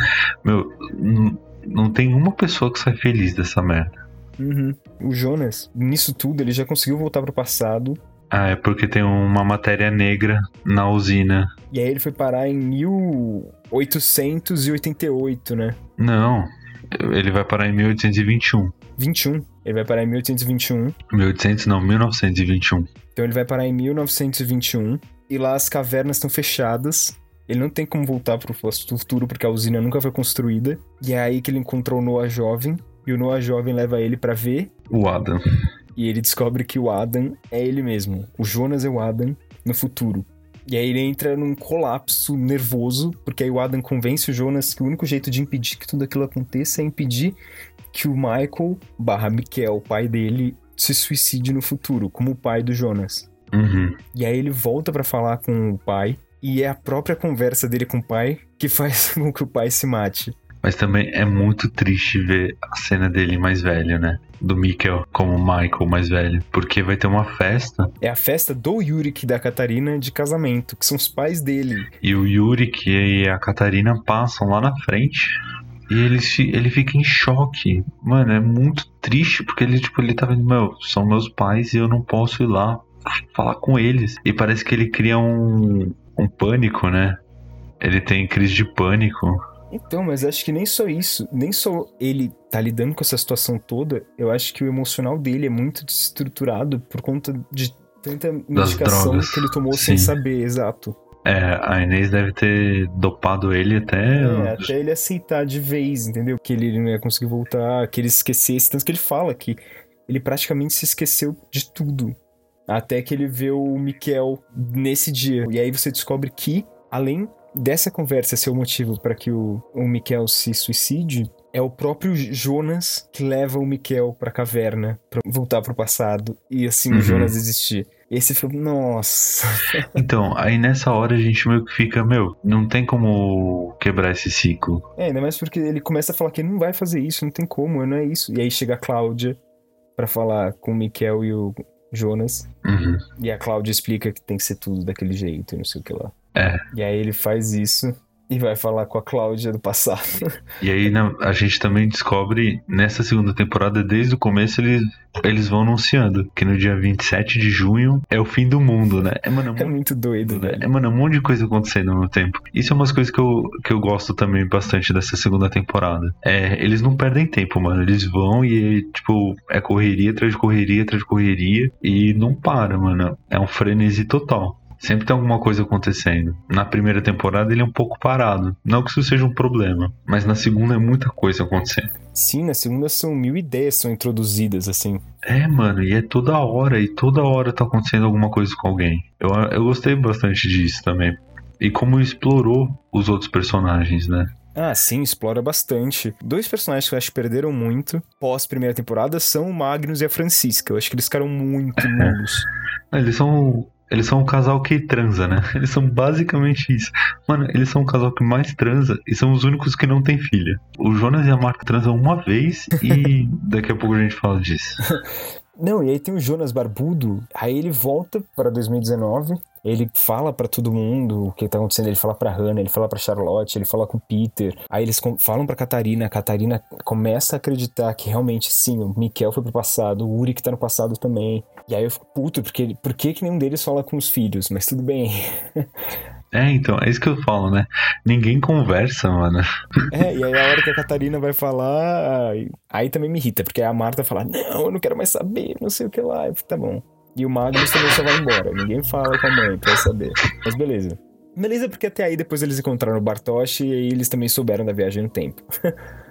Meu, não, não tem uma pessoa que sai feliz dessa merda. Uhum. O Jonas, nisso tudo, ele já conseguiu voltar pro passado. Ah, é porque tem uma matéria negra na usina. E aí ele foi parar em 1888, né? Não, ele vai parar em 1821. 21. Ele vai parar em 1821. 1800 não, 1921. Então ele vai parar em 1921. E lá as cavernas estão fechadas. Ele não tem como voltar pro futuro porque a usina nunca foi construída. E é aí que ele encontrou o Noah jovem. E o Noah jovem leva ele para ver. O Adam. E ele descobre que o Adam é ele mesmo. O Jonas é o Adam no futuro. E aí ele entra num colapso nervoso, porque aí o Adam convence o Jonas que o único jeito de impedir que tudo aquilo aconteça é impedir que o Michael barra Mikel, o pai dele, se suicide no futuro, como o pai do Jonas. Uhum. E aí ele volta para falar com o pai, e é a própria conversa dele com o pai que [LAUGHS] faz com que o pai se mate. Mas também é muito triste ver a cena dele mais velho, né? Do Mikkel como Michael mais velho. Porque vai ter uma festa. É a festa do Yurik e da Catarina de casamento, que são os pais dele. E o Yurik e a Catarina passam lá na frente. E ele, ele fica em choque. Mano, é muito triste, porque ele, tipo, ele tá vendo, meu, são meus pais e eu não posso ir lá falar com eles. E parece que ele cria um, um pânico, né? Ele tem crise de pânico. Então, mas acho que nem só isso, nem só ele tá lidando com essa situação toda, eu acho que o emocional dele é muito desestruturado por conta de tanta medicação que ele tomou Sim. sem saber, exato. É, a Inês deve ter dopado ele até. É, até ele aceitar de vez, entendeu? Que ele não ia conseguir voltar, que ele esquecesse. Tanto que ele fala que ele praticamente se esqueceu de tudo. Até que ele vê o Mikel nesse dia. E aí você descobre que, além dessa conversa ser o motivo para que o, o Mikel se suicide, é o próprio Jonas que leva o Mikel pra caverna, pra voltar pro passado e assim uhum. o Jonas existir. E aí você fica, nossa. Então, aí nessa hora a gente meio que fica, meu, não tem como quebrar esse ciclo. É, ainda mais porque ele começa a falar que ele não vai fazer isso, não tem como, não é isso. E aí chega a Cláudia para falar com o Mikel e o Jonas. Uhum. E a Cláudia explica que tem que ser tudo daquele jeito e não sei o que lá. É. E aí ele faz isso e vai falar com a Cláudia do passado. E aí a gente também descobre nessa segunda temporada, desde o começo, eles, eles vão anunciando que no dia 27 de junho é o fim do mundo, né? É, mano, é, é muito doido, né? É, mano, um monte de coisa acontecendo no tempo. Isso é umas coisas que eu, que eu gosto também bastante dessa segunda temporada. É, eles não perdem tempo, mano. Eles vão e, tipo, é correria atrás de correria atrás de correria e não para, mano. É um frenesi total. Sempre tem alguma coisa acontecendo. Na primeira temporada ele é um pouco parado. Não que isso seja um problema, mas na segunda é muita coisa acontecendo. Sim, na segunda são mil ideias são introduzidas, assim. É, mano, e é toda hora, e toda hora tá acontecendo alguma coisa com alguém. Eu, eu gostei bastante disso também. E como explorou os outros personagens, né? Ah, sim, explora bastante. Dois personagens que eu acho que perderam muito pós primeira temporada são o Magnus e a Francisca. Eu acho que eles ficaram muito [LAUGHS] nulos. eles são eles são um casal que transa, né? [LAUGHS] Eles são basicamente isso. Mano, eles são um casal que mais transa e são os únicos que não tem filha. O Jonas e a Marta transam uma vez e [LAUGHS] daqui a pouco a gente fala disso. [LAUGHS] Não, e aí tem o Jonas Barbudo, aí ele volta para 2019, ele fala para todo mundo o que tá acontecendo, ele fala para Hannah, ele fala para Charlotte, ele fala com o Peter. Aí eles falam para Catarina, a Catarina começa a acreditar que realmente sim, o Mikel foi pro passado, o Uri que tá no passado também. E aí eu fico puto, porque por que que nenhum deles fala com os filhos? Mas tudo bem. [LAUGHS] É, então, é isso que eu falo, né? Ninguém conversa, mano. [LAUGHS] É, e aí a hora que a [LAUGHS] Catarina vai falar, aí também me irrita, porque a Marta fala, não, eu não quero mais saber, não sei o que lá. Eu fico, tá bom. E o Magnus também só vai embora. Ninguém fala com a mãe pra saber. Mas beleza. Beleza, porque até aí depois eles encontraram o Bartosz e aí eles também souberam da viagem no tempo.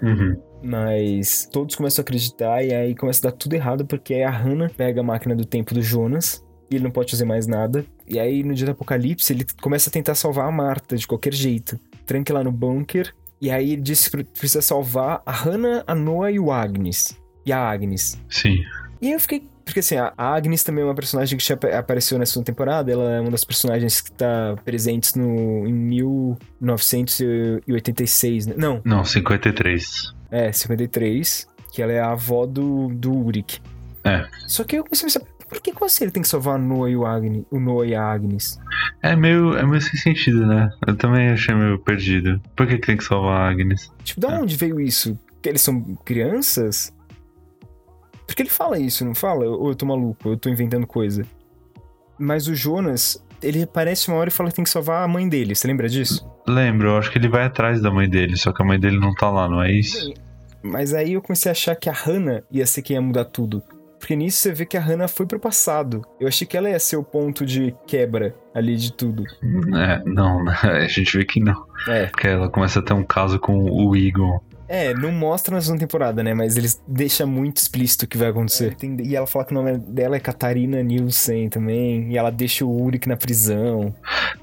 Uhum. Mas todos começam a acreditar e aí começa a dar tudo errado porque a Hannah pega a máquina do tempo do Jonas e ele não pode fazer mais nada. E aí, no dia do apocalipse, ele começa a tentar salvar a Marta de qualquer jeito. Tranca lá no bunker, e aí ele diz que precisa salvar a Hannah, a Noah e o Agnes. E a Agnes. Sim. E eu fiquei. Porque assim, a Agnes também é uma personagem que já apareceu na segunda temporada. Ela é uma das personagens que tá presentes no, em 1986, né? Não. Não, 53. É, 53. Que ela é a avó do, do Uric. É. Só que eu comecei a pensar, por que assim ele tem que salvar Noah e o, Agnes, o Noah e a Agnes? É meio, é meio sem sentido, né? Eu também achei meio perdido. Por que, que tem que salvar a Agnes? Tipo, da É. onde veio isso? Que eles são crianças? Porque ele fala isso, não fala? Ou eu tô maluco, eu tô inventando coisa. Mas o Jonas, ele aparece uma hora e fala que tem que salvar a mãe dele. Você lembra disso? Lembro, eu acho que ele vai atrás da mãe dele, só que a mãe dele não tá lá, não é isso? Mas aí eu comecei a achar que a Hannah ia ser quem ia mudar tudo. Porque nisso você vê que a Hannah foi pro passado. Eu achei que ela ia ser o ponto de quebra ali de tudo. É, não, né? [LAUGHS] a gente vê que não. É. Porque ela começa a ter um caso com o Eagle. É, não mostra na segunda temporada, né? Mas eles deixam muito explícito o que vai acontecer. Tem- E ela fala que o nome dela é Catarina Nielsen também. E ela deixa o Uric na prisão.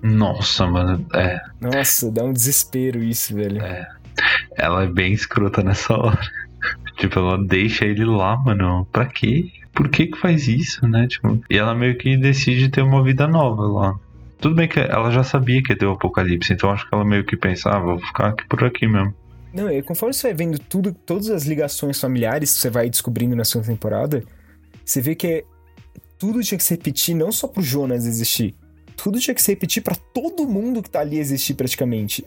Nossa, mano, é. Nossa, dá um desespero isso, velho. Ela é bem escrota nessa hora. [LAUGHS] tipo, ela deixa ele lá, mano. Pra quê? Por que que faz isso, né? Tipo, e ela meio que decide ter uma vida nova lá. Tudo bem que ela já sabia que ia ter o apocalipse, então acho que ela meio que pensava, ah, vou ficar aqui por aqui mesmo. Não, e conforme você vai vendo tudo, todas as ligações familiares que você vai descobrindo na segunda temporada, você vê que tudo tinha que se repetir não só pro Jonas existir. Tudo tinha que se repetir pra todo mundo que tá ali existir praticamente.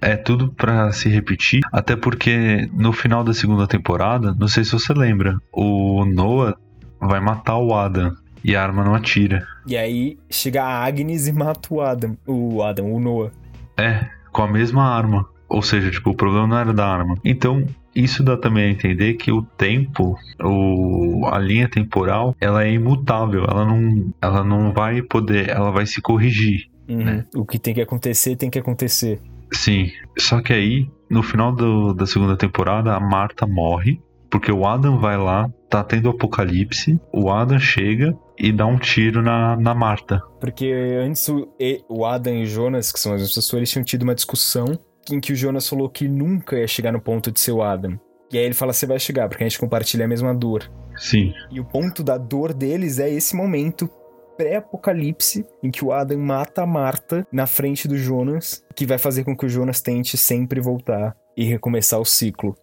É tudo pra se repetir, até porque no final da segunda temporada, não sei se você lembra, o Noah vai matar o Adam e a arma não atira. E aí chega a Agnes e mata o Adam. O Adam, o Noah. É, com a mesma arma. Ou seja, tipo, o problema não era da arma. Então, isso dá também a entender que o tempo, o, a linha temporal, ela é imutável. Ela não, ela não vai poder, ela vai se corrigir. Uhum. O que tem que acontecer, tem que acontecer. Sim. Só que aí, no final do- da segunda temporada, a Marta morre. Porque o Adam vai lá, tá tendo apocalipse. O Adam chega e dá um tiro na, na Marta. Porque antes o, o Adam e o Jonas, que são as pessoas, eles tinham tido uma discussão em que o Jonas falou que nunca ia chegar no ponto de ser o Adam. E aí ele fala, você vai chegar, porque a gente compartilha a mesma dor. Sim. E o ponto da dor deles é esse momento pré-apocalipse em que o Adam mata a Marta na frente do Jonas, que vai fazer com que o Jonas tente sempre voltar e recomeçar o ciclo.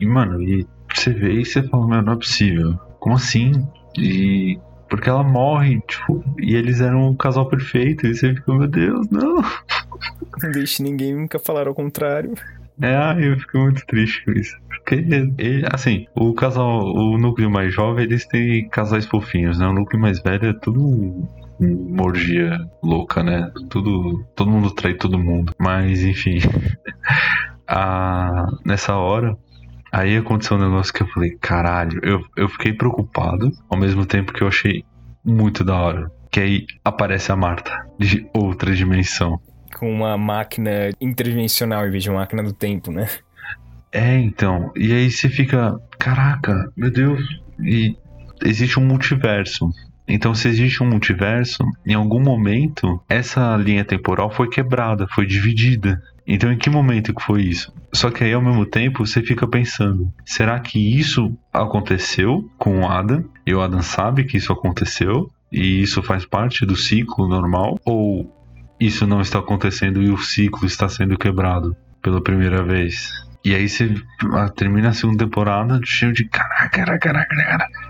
E, mano, e você vê e você fala, meu, não é possível. Como assim? E. Porque ela morre, tipo, e eles eram um casal perfeito, e você fica, meu Deus, não. [LAUGHS] Não deixe ninguém nunca falar ao contrário. É, eu fico muito triste com isso. Porque, ele, assim, o casal, o núcleo mais jovem, eles têm casais fofinhos, né? O núcleo mais velho é tudo um- uma orgia louca, né? Tudo, todo mundo trai todo mundo. Mas, enfim, [LAUGHS] a, nessa hora, aí aconteceu um negócio que eu falei, caralho, eu, eu fiquei preocupado, ao mesmo tempo que eu achei muito da hora. Que aí aparece a Marta, de outra dimensão. Com uma máquina interdimensional em vez de uma máquina do tempo, né? É, então. E aí você fica, caraca, meu Deus. E existe um multiverso. Então, se existe um multiverso, em algum momento essa linha temporal foi quebrada, foi dividida. Então, em que momento que foi isso? Só que aí, ao mesmo tempo, você fica pensando: será que isso aconteceu com o Adam? E o Adam sabe que isso aconteceu? E isso faz parte do ciclo normal? Ou isso não está acontecendo e o ciclo está sendo quebrado pela primeira vez? E aí você ah, termina a segunda temporada cheio de caraca, caraca, caraca, caraca.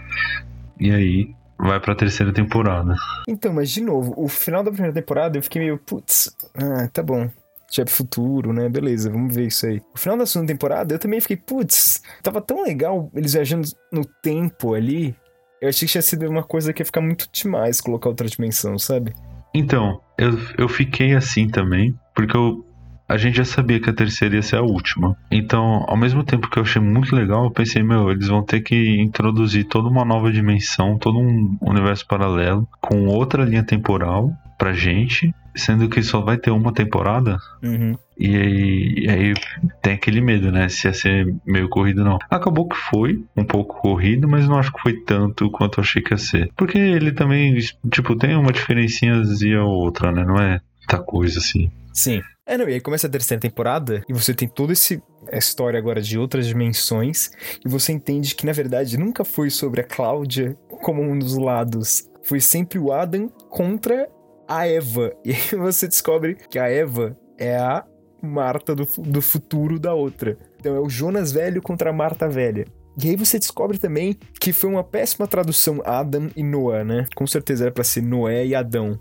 E aí vai pra terceira temporada. Então, mas de novo, o final da primeira temporada eu fiquei meio, putz, ah, tá bom. Já é pro futuro, né? Beleza, vamos ver isso aí. O final da segunda temporada eu também fiquei, putz, tava tão legal eles viajando no tempo ali. Eu achei que tinha sido uma coisa que ia ficar muito demais colocar outra dimensão, sabe? Então, eu, eu fiquei assim também, porque eu, a gente já sabia que a terceira ia ser a última. Então, ao mesmo tempo que eu achei muito legal, eu pensei, meu, eles vão ter que introduzir toda uma nova dimensão, todo um universo paralelo, com outra linha temporal pra gente, sendo que só vai ter uma temporada. Uhum. E aí, e aí tem aquele medo, né? Se ia ser meio corrido, não. Acabou que foi um pouco corrido, mas não acho que foi tanto quanto achei que ia ser. Porque ele também, tipo, tem uma diferencinha ou outra, né? Não é muita coisa assim. Sim. É, não, e aí começa a terceira temporada e você tem toda essa história agora de outras dimensões e você entende que, na verdade, nunca foi sobre a Cláudia como um dos lados. Foi sempre o Adam contra a Eva. [LAUGHS] E aí você descobre que a Eva é a Marta do, do futuro da outra. Então é o Jonas velho contra a Marta velha. E aí você descobre também que foi uma péssima tradução Adam e Noah, né? Com certeza era pra ser Noé e Adão.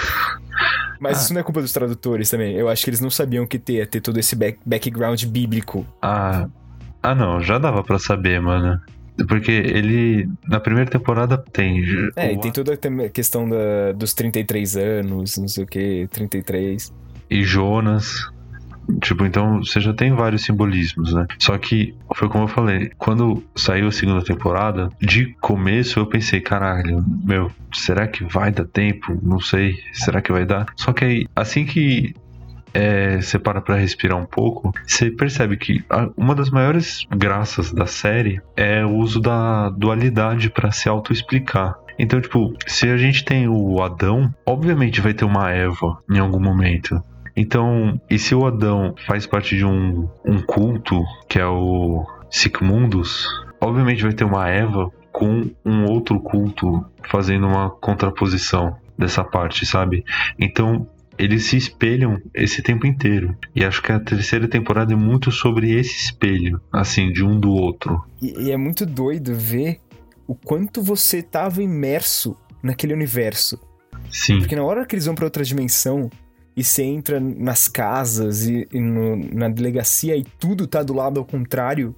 [LAUGHS] Mas Ah. isso não é culpa dos tradutores também. Eu acho que eles não sabiam que ter, ter todo esse back- background bíblico. Ah, ah não, já dava pra saber, mano. Porque ele, na primeira temporada, tem. É, o e tem toda a questão da, dos 33 anos, não sei o que, 33. E Jonas. Tipo, então você já tem vários simbolismos, né? Só que foi como eu falei, quando saiu a segunda temporada, de começo eu pensei, caralho, meu, será que vai dar tempo? Não sei, será que vai dar? Só que aí, assim que é, você para pra respirar um pouco, você percebe que uma das maiores graças da série é o uso da dualidade pra se autoexplicar. Então, tipo, se a gente tem o Adão, obviamente vai ter uma Eva em algum momento. Então, e se o Adão faz parte de um, um culto, que é o Sigmundus, obviamente vai ter uma Eva com um outro culto fazendo uma contraposição dessa parte, sabe? Então, eles se espelham esse tempo inteiro. E acho que a terceira temporada é muito sobre esse espelho, assim, de um do outro. E, e é muito doido ver o quanto você tava imerso naquele universo. Sim. Porque na hora que eles vão pra outra dimensão e você entra nas casas e, e no- na delegacia e tudo tá do lado ao contrário,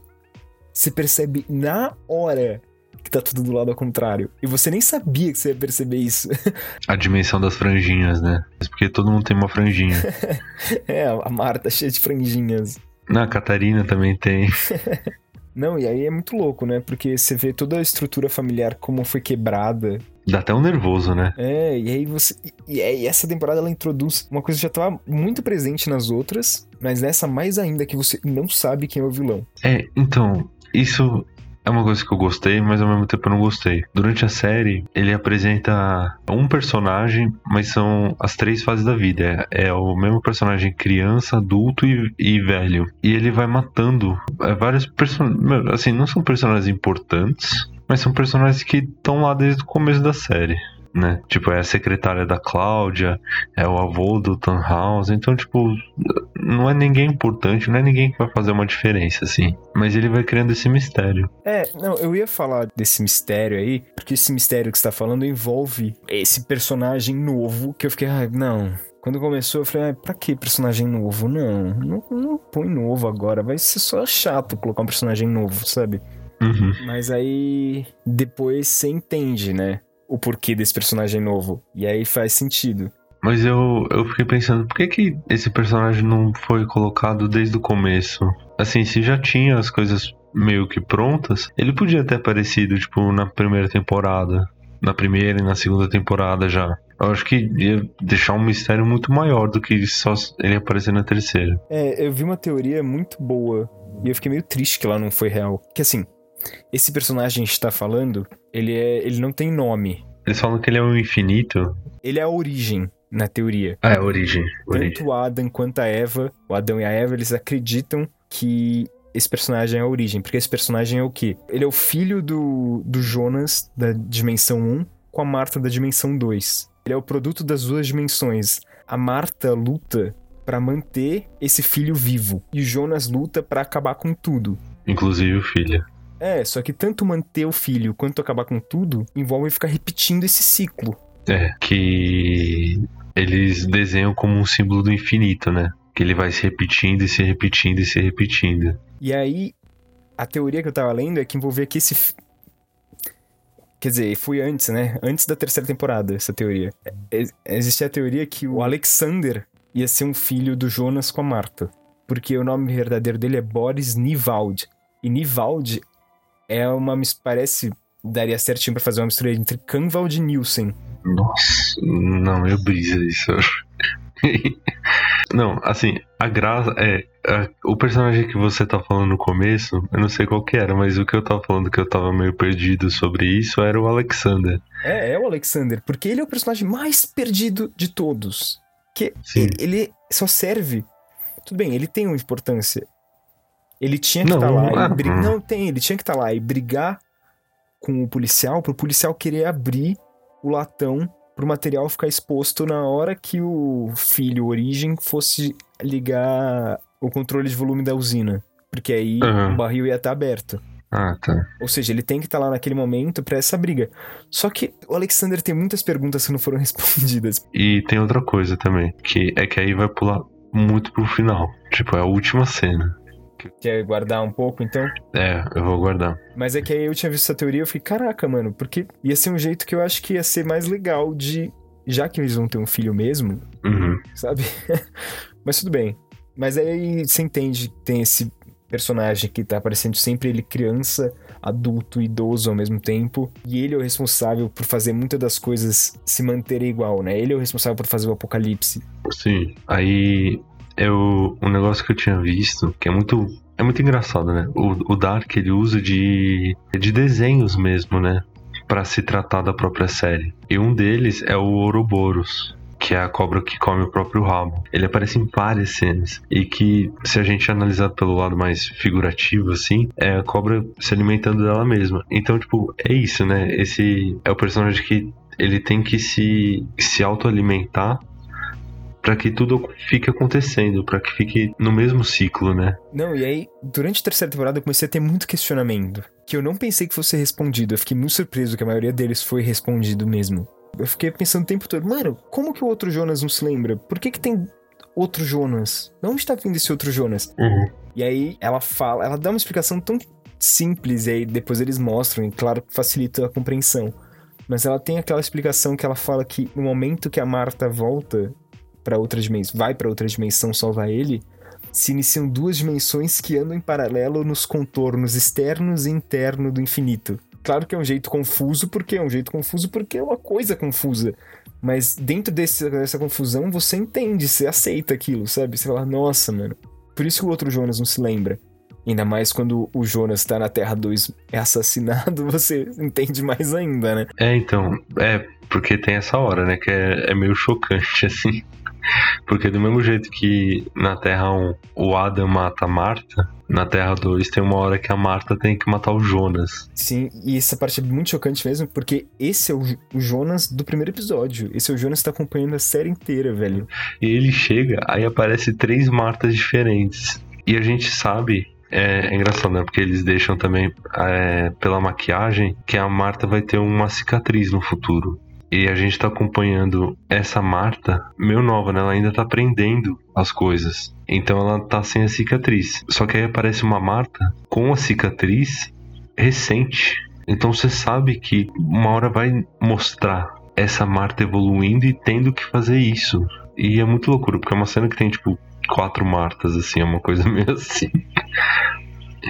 você percebe na hora que tá tudo do lado ao contrário. E você nem sabia que você ia perceber isso. [LAUGHS] A dimensão das franjinhas, né? Porque todo mundo tem uma franjinha. [LAUGHS] é, a Marta cheia de franjinhas. Na Catarina também tem. [LAUGHS] Não, e aí é muito louco, né? Porque você vê toda a estrutura familiar como foi quebrada. Dá até um nervoso, né? É, e aí você. E, aí essa temporada ela introduz uma coisa que já tava muito presente nas outras, mas nessa mais ainda que você não sabe quem é o vilão. É, então, isso é uma coisa que eu gostei, mas ao mesmo tempo eu não gostei. Durante a série, ele apresenta um personagem, mas são as três fases da vida. É, é o mesmo personagem criança, adulto e, e velho. E ele vai matando é, vários personagens. Assim, não são personagens importantes, mas são personagens que estão lá desde o começo da série. Né? Tipo, é a secretária da Cláudia, é o avô do Tannhaus, então, tipo, não é ninguém importante, não é ninguém que vai fazer uma diferença, assim. Mas ele vai criando esse mistério. É, não, eu ia falar desse mistério aí, porque esse mistério que você tá falando envolve esse personagem novo que eu fiquei, ah, não. Quando começou, eu falei, ah, pra que personagem novo? Não, não, não põe novo agora, vai ser só chato colocar um personagem novo, sabe? Uhum. Mas aí depois você entende, né? O porquê desse personagem novo. E aí faz sentido. Mas eu, eu fiquei pensando, por que, que esse personagem não foi colocado desde o começo? Assim, se já tinha as coisas meio que prontas, ele podia ter aparecido, tipo, na primeira temporada. Na primeira e na segunda temporada já. Eu acho que ia deixar um mistério muito maior do que só ele aparecer na terceira. É, eu vi uma teoria muito boa. E eu fiquei meio triste que ela não foi real. Que assim, esse personagem que a gente tá falando, ele, é, ele não tem nome. Eles falam que ele é um infinito. Ele é a origem, na teoria. Ah, é a origem. origem. Tanto o Adam quanto a Eva, o Adão e a Eva, eles acreditam que esse personagem é a origem. Porque esse personagem é o quê? Ele é o filho do, do Jonas, da dimensão 1, com a Marta da dimensão 2. Ele é o produto das duas dimensões. A Marta luta pra manter esse filho vivo. E o Jonas luta pra acabar com tudo. Inclusive o filho. É, só que tanto manter o filho quanto acabar com tudo envolve ficar repetindo esse ciclo. É, que eles desenham como um símbolo do infinito, né? Que ele vai se repetindo e se repetindo e se repetindo. E aí, a teoria que eu tava lendo é que envolvia que esse. Quer dizer, foi antes, né? Antes da terceira temporada, essa teoria. É- Existia a teoria que o Alexander ia ser um filho do Jonas com a Marta. Porque o nome verdadeiro dele é Boris Nivald. E Nivald é uma. Parece. Daria certinho pra fazer uma mistura entre Canvald e Nielsen. Nossa, não, eu brisa isso. [LAUGHS] não, assim, a graça é. a- o personagem que você tá falando no começo, eu não sei qual que era, mas o que eu tava falando que eu tava meio perdido sobre isso era o Alexander. É, é o Alexander, porque ele é o personagem mais perdido de todos. Que Sim. ele só serve. Tudo bem, ele tem uma importância. Ele tinha que estar lá não brigar. Não, tem, ele tinha que estar lá e brigar com o policial pro policial querer abrir o latão pro material ficar exposto na hora que o filho Origem fosse ligar o controle de volume da usina. Porque aí Aham. o barril ia estar aberto. Ah, tá. Ou seja, ele tem que estar lá naquele momento pra essa briga. Só que o Alexander tem muitas perguntas que não foram [LAUGHS] respondidas. E tem outra coisa também, que é que aí vai pular muito pro final. Tipo, é a última cena. Quer guardar um pouco, então? É, eu vou guardar. Mas é que aí eu tinha visto essa teoria e eu fiquei, caraca, mano, porque ia ser um jeito que eu acho que ia ser mais legal de. Já que eles vão ter um filho mesmo, Uhum. sabe? [LAUGHS] Mas tudo bem. Mas aí você entende que tem esse personagem que tá aparecendo sempre ele criança, adulto, idoso ao mesmo tempo. E ele é o responsável por fazer muitas das coisas se manterem igual, né? Ele é o responsável por fazer o apocalipse. Sim. Aí eu. Um negócio que eu tinha visto, que é muito. É muito engraçado, né? O, o Dark ele usa de. de desenhos mesmo, né? Pra se tratar da própria série. E um deles é o Ouroboros. Que é a cobra que come o próprio rabo. Ele aparece em várias cenas. E que, se a gente analisar pelo lado mais figurativo, assim, é a cobra se alimentando dela mesma. Então, tipo, é isso, né? Esse é o personagem que ele tem que se, se autoalimentar Pra que tudo fique acontecendo, pra que fique no mesmo ciclo, né? Não, e aí, durante a terceira temporada, eu comecei a ter muito questionamento. Que eu não pensei que fosse respondido. Eu fiquei muito surpreso que a maioria deles foi respondido mesmo. Eu fiquei pensando o tempo todo, mano, como que o outro Jonas não se lembra? Por que que tem outro Jonas? De onde tá vindo esse outro Jonas? E aí ela fala, ela dá uma explicação tão simples, e aí depois eles mostram, e claro que facilita a compreensão. Mas ela tem aquela explicação que ela fala que no momento que a Marta volta pra outra dimensão, vai pra outra dimensão salvar ele, se iniciam duas dimensões que andam em paralelo nos contornos externos e interno do infinito. Claro que é um jeito confuso, porque é um jeito confuso porque é uma coisa confusa. Mas dentro desse, dessa confusão, você entende, você aceita aquilo, sabe? Você fala, nossa, mano. Por isso que o outro Jonas não se lembra. Ainda mais quando o Jonas tá na Terra 2 é assassinado, [LAUGHS] você entende mais ainda, né? É, então, é, porque tem essa hora, né, que é, é meio chocante, assim. Porque do mesmo jeito que na Terra 1 o Adam mata a Marta, na Terra 2 tem uma hora que a Marta tem que matar o Jonas. Sim, e essa parte é muito chocante mesmo, porque esse é o, Jonas do primeiro episódio. Esse é o Jonas que tá acompanhando a série inteira, velho. E ele chega, aí aparece três Martas diferentes. E a gente sabe. É, é engraçado, né? Porque eles deixam também é, pela maquiagem que a Marta vai ter uma cicatriz no futuro. E a gente tá acompanhando essa Marta, meio nova, né? Ela ainda tá aprendendo as coisas. Então ela tá sem a cicatriz. Só que aí aparece uma Marta com a cicatriz recente. Então você sabe que uma hora vai mostrar essa Marta evoluindo e tendo que fazer isso. E é muito loucura, porque é uma cena que tem, tipo, quatro Martas, assim, é uma coisa [LAUGHS] meio assim.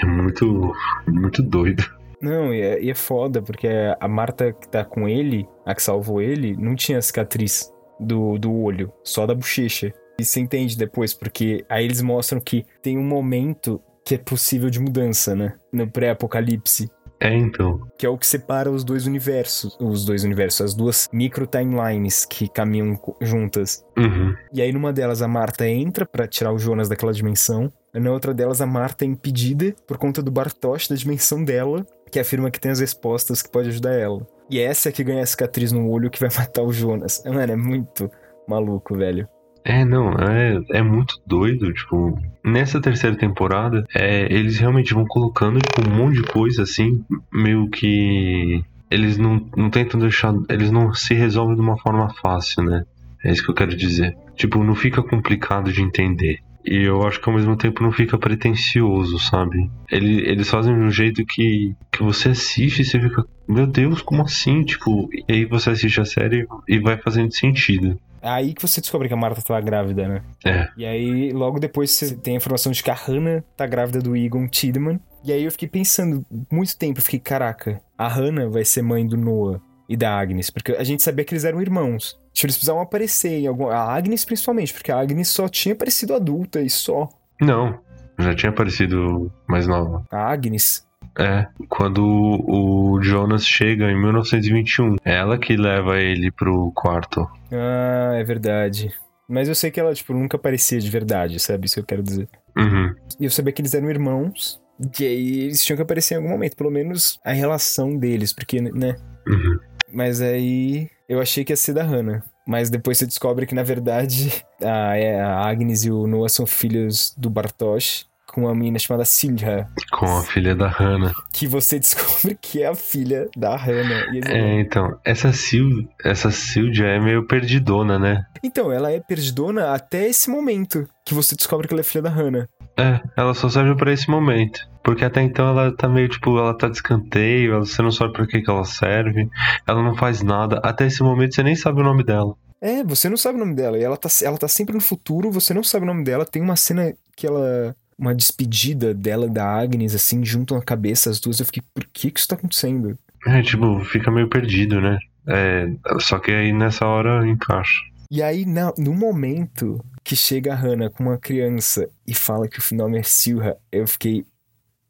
É muito, muito doido. Não, e é, e é foda, porque a Marta que tá com ele, a que salvou ele, não tinha cicatriz do, do olho, só da bochecha. E você entende depois, porque aí eles mostram que tem um momento que é possível de mudança, né? No pré-apocalipse. É, então. Que é o que separa os dois universos. Os dois universos, as duas micro-timelines que caminham juntas. Uhum. E aí, numa delas, a Marta entra pra tirar o Jonas daquela dimensão. Na outra delas, a Marta é impedida por conta do Bartosz da dimensão dela, que afirma que tem as respostas que pode ajudar ela. E essa é que ganha a cicatriz no olho que vai [LAUGHS] matar o Jonas. Mano, é muito maluco, velho. É, não, é, é muito doido, tipo, nessa terceira temporada, é, eles realmente vão colocando, tipo, um monte de coisa, assim, meio que eles não, não tentam deixar, eles não se resolvem de uma forma fácil, né? É isso que eu quero dizer. Tipo, não fica complicado de entender. E eu acho que ao mesmo tempo não fica pretencioso, sabe? Ele, eles fazem de um jeito que, que você assiste e você fica, meu Deus, como assim? Tipo, e aí você assiste a série e vai fazendo sentido. É aí que você descobre que a Marta tava grávida, né? É. E aí, logo depois, você tem a informação de que a Hannah tá grávida do Egon Tiedemann. E aí eu fiquei pensando muito tempo, eu fiquei, caraca, a Hannah vai ser mãe do Noah. E da Agnes, porque a gente sabia que eles eram irmãos. Tipo, eles precisavam aparecer em algum. A Agnes, principalmente, porque a Agnes só tinha aparecido adulta e só. Não, já tinha aparecido mais nova. A Agnes. É, quando o Jonas chega em 1921, é ela que leva ele pro quarto. Ah, é verdade. Mas eu sei que ela, tipo, nunca aparecia de verdade, sabe? Isso que eu quero dizer. Uhum. E eu sabia que eles eram irmãos. E aí eles tinham que aparecer em algum momento, pelo menos a relação deles, porque, né? Uhum. Mas aí eu achei que ia ser da Hannah. Mas depois você descobre que, na verdade, [LAUGHS] a, é, a Agnes e o Noah são filhos do Bartosz com uma menina chamada Silja. Com a filha da Hannah. Que você [LAUGHS] descobre que é a filha da Hannah. É, então, essa Sil, essa Silvia é meio perdidona, né? Então, ela é perdidona até esse momento que você descobre que ela é filha da Hannah. É, ela só serve pra esse momento. Porque até então ela tá meio tipo, ela tá de escanteio, ela- você não sabe pra que, que ela serve, ela não faz nada. Até esse momento você nem sabe o nome dela. É, você não sabe o nome dela. E ela tá, ela tá sempre no futuro, você não sabe o nome dela. Tem uma cena que ela. Uma despedida dela da Agnes, assim, juntam a cabeça as duas. Eu fiquei, por que que isso tá acontecendo? É, tipo, fica meio perdido, né? É, só que aí nessa hora encaixa. E aí, na- no momento que chega a Hannah com uma criança e fala que o nome é Silha, eu fiquei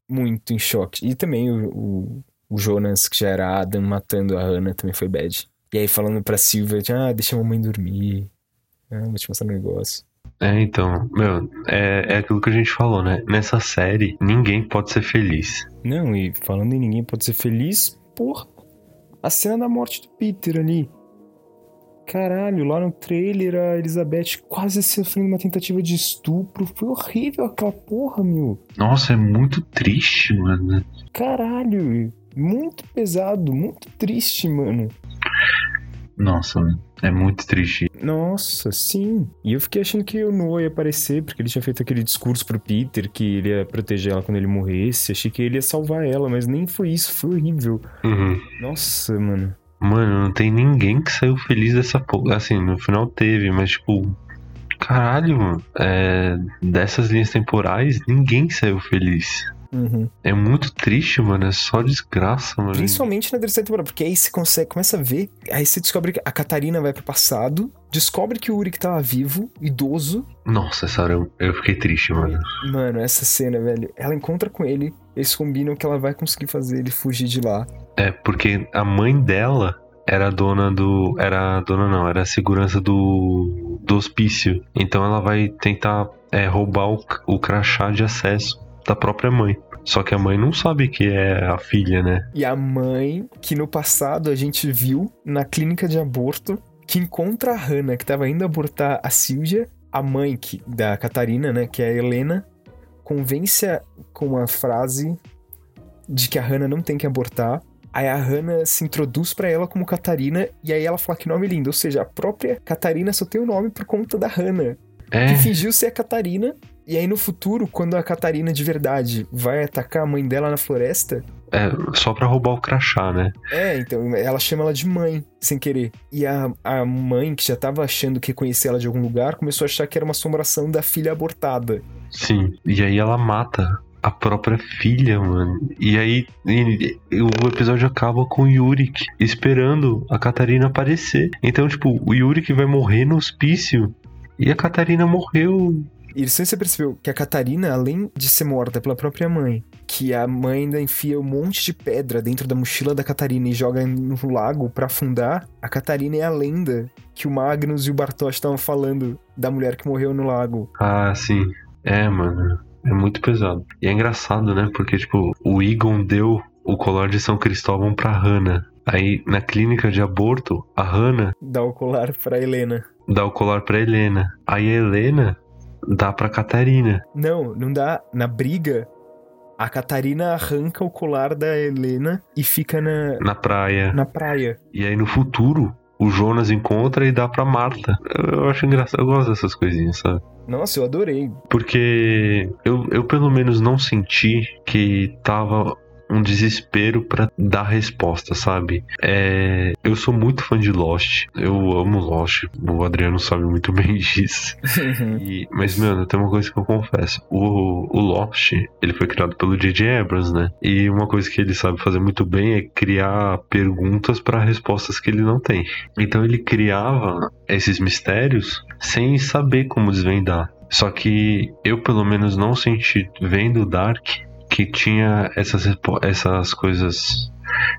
muito em choque. E também o, o, o Jonas, que já era Adam, matando a Hannah, também foi bad. E aí falando pra Silvia, ah, deixa a mamãe dormir. Ah, vou te mostrar um negócio. É, então, meu, é, é aquilo que a gente falou, né? Nessa série, ninguém pode ser feliz. Não, e falando em ninguém pode ser feliz, porra. A cena da morte do Peter ali. Caralho, lá no trailer a Elizabeth quase sofrendo uma tentativa de estupro. Foi horrível aquela porra, meu. Nossa, é muito triste, mano. Caralho, muito pesado, muito triste, mano. Nossa, é muito triste. Nossa, sim. E eu fiquei achando que o Noah ia aparecer, porque ele tinha feito aquele discurso pro Peter que ele ia proteger ela quando ele morresse. Achei que ele ia salvar ela, mas nem foi isso, foi horrível. Uhum. Nossa, mano. Mano, não tem ninguém que saiu feliz dessa porra. Assim, no final teve, mas tipo. Caralho, mano. É, dessas linhas temporais, ninguém saiu feliz. Uhum. É muito triste, mano. É só desgraça, mano. Principalmente na terceira temporada, porque aí você consegue, começa a ver, aí você descobre que a Catarina vai pro passado, descobre que o Uric tava vivo, idoso. Nossa, essa hora eu, eu fiquei triste, mano. Mano, essa cena, velho, ela encontra com ele, eles combinam que ela vai conseguir fazer ele fugir de lá. É, porque a mãe dela era a dona do. Era a dona não, era a segurança do. do hospício. Então ela vai tentar é, roubar o, o crachá de acesso da própria mãe. Só que a mãe não sabe que é a filha, né? E a mãe, que no passado a gente viu na clínica de aborto, que encontra a Hannah, que tava indo abortar a Silvia, a mãe que, da Catarina, né, que é a Helena, convence a, com a frase de que a Hannah não tem que abortar. Aí a Hannah se introduz pra ela como Catarina, e aí ela fala que nome lindo. Ou seja, a própria Catarina só tem o nome por conta da Hannah É. que fingiu ser a Catarina. E aí no futuro, quando a Catarina de verdade vai atacar a mãe dela na floresta, É, só pra roubar o crachá, né? é, então ela chama ela de mãe, sem querer. E a, a mãe, que já tava achando que conhecia ela de algum lugar, começou a achar que era uma assombração da filha abortada. Sim. E aí ela mata a própria filha, mano. E aí e- e o episódio acaba com o Yurik esperando a Catarina aparecer. Então, tipo, o Yurik vai morrer no hospício. E a Catarina morreu. E você percebeu que a Catarina, além de ser morta pela própria mãe, que a mãe ainda enfia um monte de pedra dentro da mochila da Catarina e joga no lago pra afundar, a Catarina é a lenda que o Magnus e o Bartosz estavam falando da mulher que morreu no lago. Ah, sim. É, mano. É muito pesado. E é engraçado, né? Porque, tipo, o Egon deu o colar de São Cristóvão pra Hannah. Aí, na clínica de aborto, a Hannah Dá o colar pra Helena. dá o colar pra Helena. Aí a Helena dá pra Catarina. Não, não dá. Na briga, a Catarina arranca o colar da Helena e fica na, Na praia. na praia. E aí no futuro, o Jonas encontra e dá pra Marta. Eu, acho engraçado, eu gosto dessas coisinhas, sabe? Nossa, eu adorei. Porque eu, eu pelo menos não senti que tava um desespero para dar resposta, sabe? É, eu sou muito fã de Lost. Eu amo Lost. O Adriano sabe muito [LAUGHS] bem disso. [LAUGHS] E- mas, mano, tem uma coisa que eu confesso. O, o Lost, ele foi criado pelo J.J. Abrams, né? E uma coisa que ele sabe fazer muito bem é criar perguntas para respostas que ele não tem. Então ele criava esses mistérios sem saber como desvendar. Só que eu, pelo menos, não senti, vendo Dark, que tinha essas, essas coisas.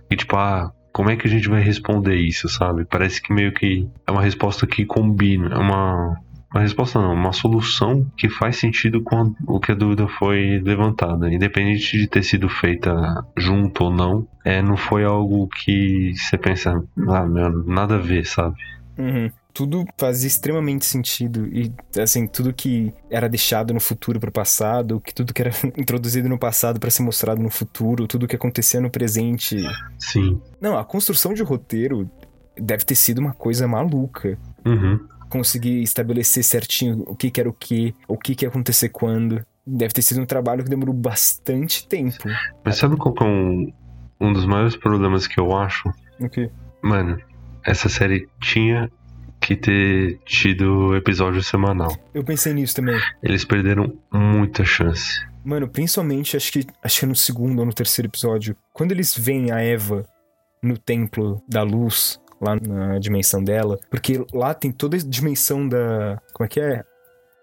E tipo, ah, como é que a gente vai responder isso, sabe? Parece que meio que é uma resposta que combina, é uma. Uma resposta não, uma solução que faz sentido com o que a dúvida foi levantada. Independente de ter sido feita junto ou não, é, não foi algo que você pensa, ah, meu, nada a ver, sabe? Uhum. Tudo fazia extremamente sentido. E, assim, tudo que era deixado no futuro pro passado, que tudo que era [LAUGHS] introduzido no passado pra ser mostrado no futuro, tudo que acontecia no presente. Sim. Não, a construção de roteiro deve ter sido uma coisa maluca. Uhum. Conseguir estabelecer certinho o que, que era o que, o que, que ia acontecer quando. Deve ter sido um trabalho que demorou bastante tempo. Mas sabe qual que é um, um dos maiores problemas que eu acho? O quê? Mano, essa série tinha que ter tido episódio semanal. Eu pensei nisso também. Eles perderam muita chance. Mano, principalmente acho que, acho que no segundo ou no terceiro episódio. Quando eles veem a Eva no templo da luz, lá na dimensão dela. Porque lá tem toda a dimensão da. Como é que é?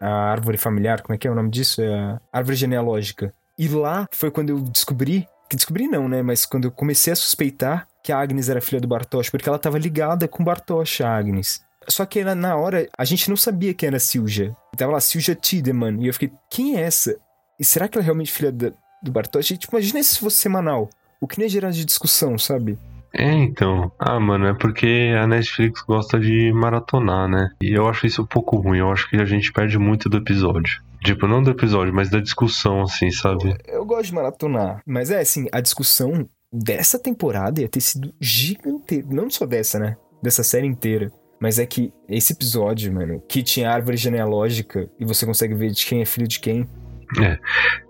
A árvore familiar, como é que é o nome disso? É a árvore genealógica. E lá foi quando eu descobri. Que descobri não, né? Mas quando eu comecei a suspeitar que a Agnes era filha do Bartosz, porque ela tava ligada com o Bartosz, a Agnes. Só que na- na hora, a gente não sabia quem era a Silja. Tava lá, Silja Tiedemann. E eu fiquei, quem é essa? E será que ela é realmente filha da- do Bartosz? Tipo, imagina se fosse semanal. O que nem ia gerar de discussão, sabe? É, então. Ah, mano, é porque a Netflix gosta de maratonar, né? E eu acho isso um pouco ruim. Eu acho que a gente perde muito do episódio. Tipo, não do episódio, mas da discussão, assim, sabe? Eu gosto de maratonar. Mas é, assim, a discussão dessa temporada ia ter sido gigante. Não só dessa, né? Dessa série inteira. Mas é que esse episódio, mano, que tinha árvore genealógica e você consegue ver de quem é filho de quem.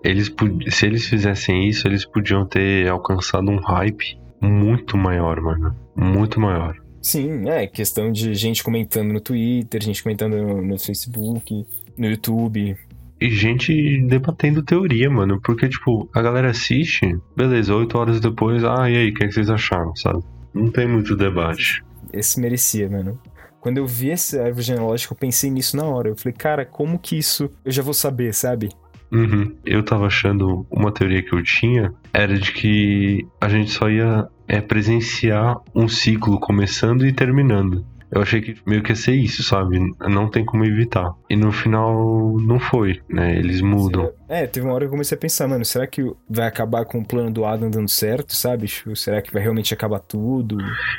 Eles pod- Se eles fizessem isso, eles podiam ter alcançado um hype muito maior, mano. Muito maior. Sim, é questão de gente comentando no Twitter, gente comentando no, no Facebook, no YouTube. E gente debatendo teoria, mano. Porque, tipo, a galera assiste, beleza, oito horas depois, ah, e aí, o que, é que vocês acharam, sabe? Não tem muito debate. Esse merecia, mano. Quando eu vi essa árvore genealógica, eu pensei nisso na hora. Eu falei, cara, como que isso eu já vou saber, sabe? Uhum. Eu tava achando uma teoria que eu tinha era de que a gente só ia é, presenciar um ciclo começando e terminando. Eu achei que meio que ia ser isso, sabe? Não tem como evitar. E no final não foi, né? Eles mudam. É, teve uma hora que eu comecei a pensar, mano, será que vai acabar com o plano do Adam dando certo, sabe? Tipo, Será que vai realmente acabar tudo?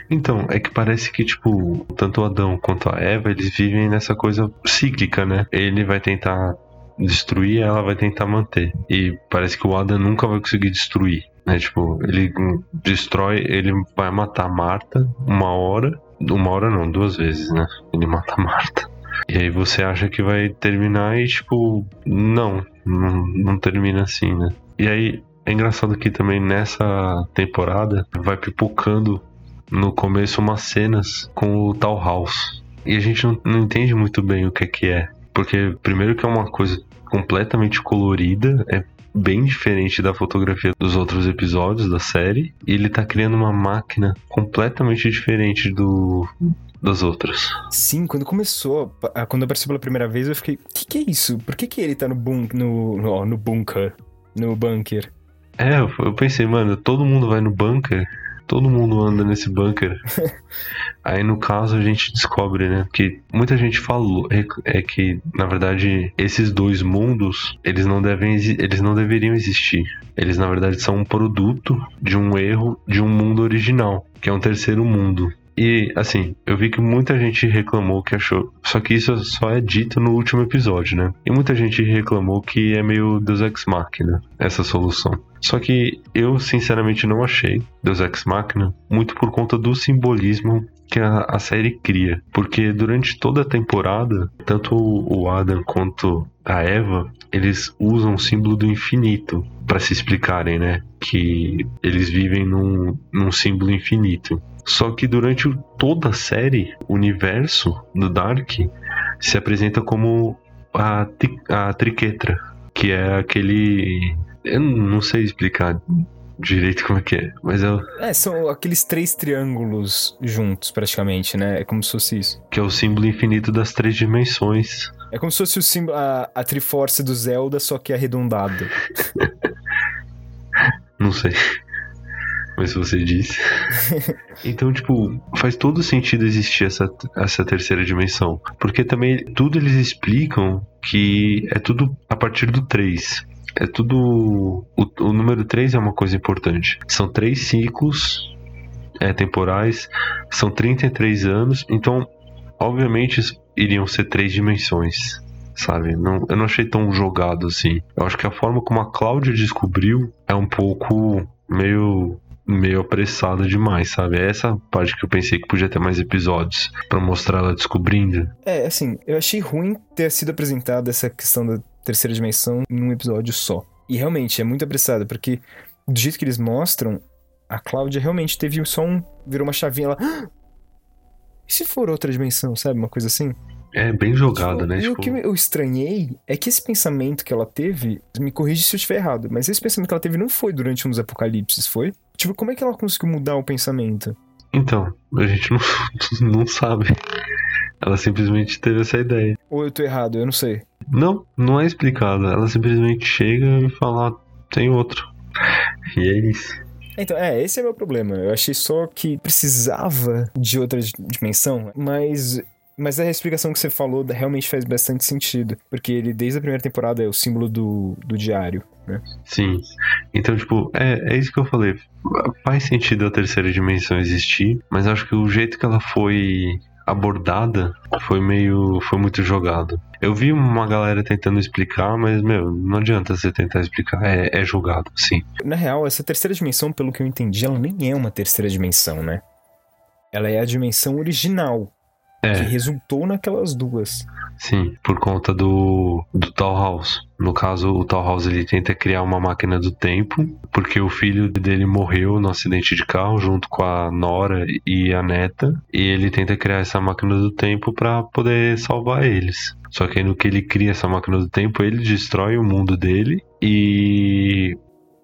Então, é que parece que, tipo, tanto o Adão quanto a Eva, eles vivem nessa coisa cíclica, né? Ele vai tentar destruir, ela vai tentar manter. E parece que o Adam nunca vai conseguir destruir, né? Tipo, ele destrói, ele vai matar a Marta uma hora, uma hora não, duas vezes, né? Ele mata a Marta. E aí você acha que vai terminar e, tipo, não, não, não termina assim, né? E aí, é engraçado que também nessa temporada vai pipocando no começo umas cenas com o Tal House. E a gente não, não entende muito bem o que é que é. Porque, primeiro, que é uma coisa completamente colorida, é bem diferente da fotografia dos outros episódios da série. E ele tá criando uma máquina completamente diferente do das outras. Sim, quando começou, quando apareceu pela primeira vez, eu fiquei, o que, que é isso? Por que, que ele tá no, bun no, no, no bunker? No bunker? É, eu pensei, mano, todo mundo vai no bunker, todo mundo anda nesse bunker. [LAUGHS] Aí no caso a gente descobre, né, que muita gente falou é, é que na verdade esses dois mundos, eles não devem eles não deveriam existir. Eles na verdade são um produto de um erro de um mundo original, que é um terceiro mundo. E assim, eu vi que muita gente reclamou que achou. Só que isso só é dito no último episódio, né? E muita gente reclamou que é meio Deus Ex Machina essa solução. Só que eu sinceramente não achei Deus Ex Machina muito por conta do simbolismo que a, a série cria. Porque durante toda a temporada, tanto o Adam quanto a Eva, eles usam o símbolo do infinito para se explicarem, né? Que eles vivem num, num símbolo infinito. Só que durante toda a série, o universo do Dark se apresenta como a, a triquetra, que é aquele. Eu não sei explicar direito como é que é, mas eu. É, são aqueles três triângulos juntos, praticamente, né? É como se fosse isso. Que é o símbolo infinito das três dimensões. É como se fosse o símbolo, a, a Triforce do Zelda, só que arredondado. [LAUGHS] Não sei. Mas você disse. [LAUGHS] então, tipo, faz todo sentido existir essa, essa terceira dimensão. Porque também tudo eles explicam que é tudo a partir do 3. É tudo. O, o número 3 é uma coisa importante. São três ciclos é, temporais, são 33 anos, então, obviamente, iriam ser três dimensões sabe? Não, eu não achei tão jogado assim. Eu acho que a forma como a Cláudia descobriu é um pouco meio meio apressada demais, sabe? É essa parte que eu pensei que podia ter mais episódios para mostrar ela descobrindo. É, assim, eu achei ruim ter sido apresentada essa questão da terceira dimensão em um episódio só. E realmente é muito apressado, porque do jeito que eles mostram, a Cláudia realmente teve só um. virou uma chavinha lá. Ah! E se for outra dimensão, sabe? Uma coisa assim? É bem jogada, tipo, né? E tipo... o que eu estranhei é que esse pensamento que ela teve, me corrige se eu estiver errado, mas esse pensamento que ela teve não foi durante um dos apocalipses, foi? Tipo, como é que ela conseguiu mudar o pensamento? Então, a gente não, [LAUGHS] não sabe. Ela simplesmente teve essa ideia. Ou eu tô errado, eu não sei. Não, não é explicado. Ela simplesmente chega e fala, ah, tem outro. E é isso. Então, é, esse é meu problema. Eu achei só que precisava de outra dimensão, mas mas a explicação que você falou realmente faz bastante sentido. Porque ele, desde a primeira temporada, é o símbolo do, do diário, né? Sim. Então, tipo, é, é isso que eu falei. Faz sentido a terceira dimensão existir, mas acho que o jeito que ela foi abordada foi meio. foi muito jogado. Eu vi uma galera tentando explicar, mas, meu, não adianta você tentar explicar, é, é jogado, sim. Na real, essa terceira dimensão, pelo que eu entendi, ela nem é uma terceira dimensão, né? Ela é a dimensão original é. que resultou naquelas duas. Sim, por conta do, do House. No caso, o House ele tenta criar uma máquina do tempo, porque o filho dele morreu no acidente de carro junto com a Nora e a neta, e ele tenta criar essa máquina do tempo para poder salvar eles. Só que aí no que ele cria essa máquina do tempo, ele destrói o mundo dele e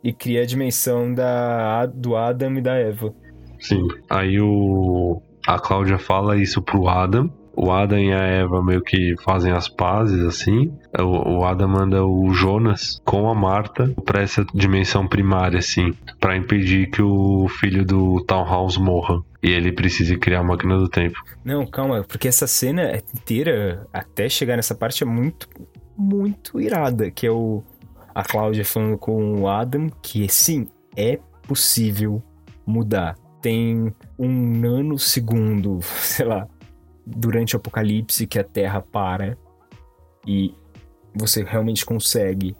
e cria a dimensão da do Adam e da Eva. Sim. Aí o a Cláudia fala isso pro Adam. O Adam e a Eva meio que fazem as pazes, assim. O, Adam manda o Jonas com a Marta para essa dimensão primária, assim, para impedir que o filho do Townhouse morra. E ele precisa criar a máquina do tempo. Não, calma, porque essa cena inteira, até chegar nessa parte, é muito, muito irada. Que é o a Cláudia falando com o Adam que sim, é possível mudar tem um nanosegundo, [LAUGHS] sei lá, durante o apocalipse que a Terra para e você realmente consegue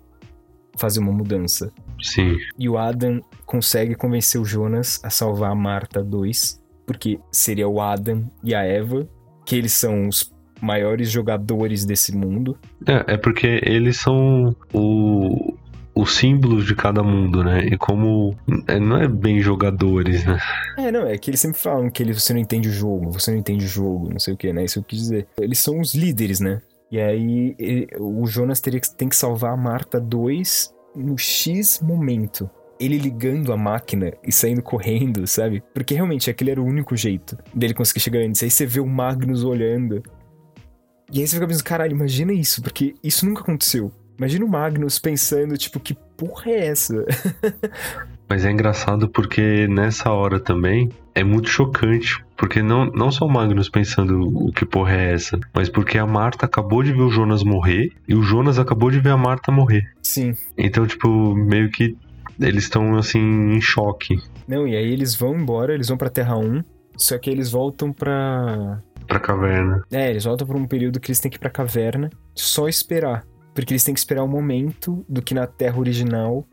fazer uma mudança. Sim. E o Adam consegue convencer o Jonas a salvar a Marta 2, porque seria o Adam e a Eva, que eles são os maiores jogadores desse mundo. É, é porque eles são o, os símbolos de cada mundo, né? E como é, não é bem jogadores, né? É, não, é que eles sempre falam que você não entende o jogo, você não entende o jogo, não sei o que, né? Isso eu quis dizer. Eles são os líderes, né? E aí ele, o Jonas teria que, tem que salvar a Marta 2 no X momento. Ele ligando a máquina e saindo correndo, sabe? Porque realmente aquele era o único jeito dele conseguir chegar antes. Aí você vê o Magnus olhando. E aí você fica pensando, caralho, imagina isso, porque isso nunca aconteceu. Imagina o Magnus pensando, tipo, que porra é essa? [LAUGHS] Mas é engraçado porque nessa hora também é muito chocante. Porque não, não só o Magnus pensando o que porra é essa, mas porque a Marta acabou de ver o Jonas morrer e o Jonas acabou de ver a Marta morrer. Sim. Então, tipo, meio que eles estão assim em choque. Não, e aí eles vão embora, eles vão pra Terra 1, só que eles voltam pra. Pra caverna. É, eles voltam por um período que eles têm que ir pra caverna, só esperar. Porque eles têm que esperar o momento do que na Terra original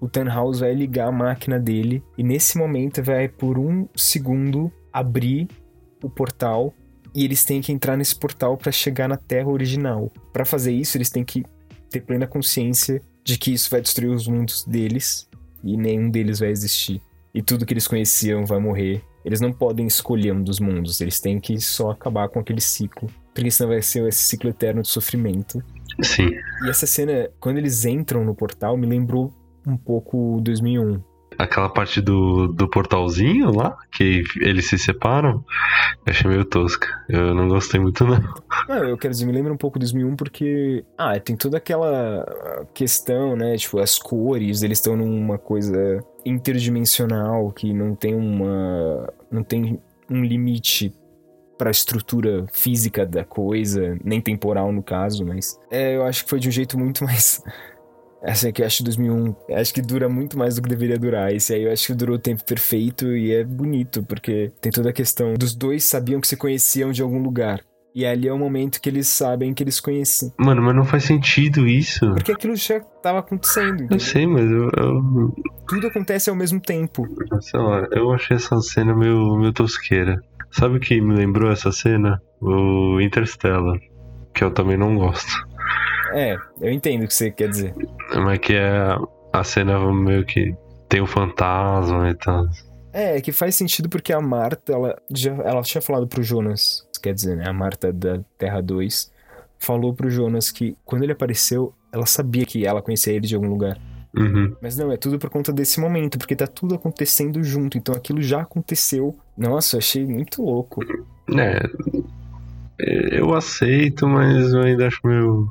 o Tannhaus vai ligar a máquina dele e nesse momento vai por um segundo abrir o portal e eles têm que entrar nesse portal para chegar na Terra original. Para fazer isso, eles têm que ter plena consciência de que isso vai destruir os mundos deles e nenhum deles vai existir. E tudo que eles conheciam vai morrer. Eles não podem escolher um dos mundos, eles têm que só acabar com aquele ciclo. Porque senão vai ser esse ciclo eterno de sofrimento. Sim. E essa cena, quando eles entram no portal, me lembrou um pouco 2001. Aquela parte do, do portalzinho lá, que eles se separam, eu achei meio tosca. Eu não gostei muito, não. Não, eu quero dizer, me lembra um pouco 2001 porque, ah, tem toda aquela questão, né? Tipo, as cores, eles estão numa coisa interdimensional que não tem uma. não tem um limite para a estrutura física da coisa, nem temporal no caso, mas é, eu acho que foi de um jeito muito mais [LAUGHS] essa aqui eu acho 2001. Acho que dura muito mais do que deveria durar. Esse aí eu acho que durou o tempo perfeito e é bonito, porque tem toda a questão dos dois sabiam que se conheciam de algum lugar. E ali é o momento que eles sabem que eles conhecem. Mano, mas não faz sentido isso. Porque aquilo já tava acontecendo. Eu sei, mas eu, eu. Tudo acontece ao mesmo tempo. Sei lá, eu achei essa cena meio, meio tosqueira. Sabe o que me lembrou essa cena? O Interstellar. Que eu também não gosto. É, eu entendo o que você quer dizer. Mas que é a cena meio que tem o fantasma e tal. É, que faz sentido porque a Marta, ela já ela tinha falado pro Jonas, quer dizer, né, a Marta da Terra 2, falou pro Jonas que quando ele apareceu, ela sabia que ela conhecia ele de algum lugar. Uhum. Mas não, é tudo por conta desse momento, porque tá tudo acontecendo junto, então aquilo já aconteceu. Nossa, eu achei muito louco. É, eu aceito, mas eu ainda acho meio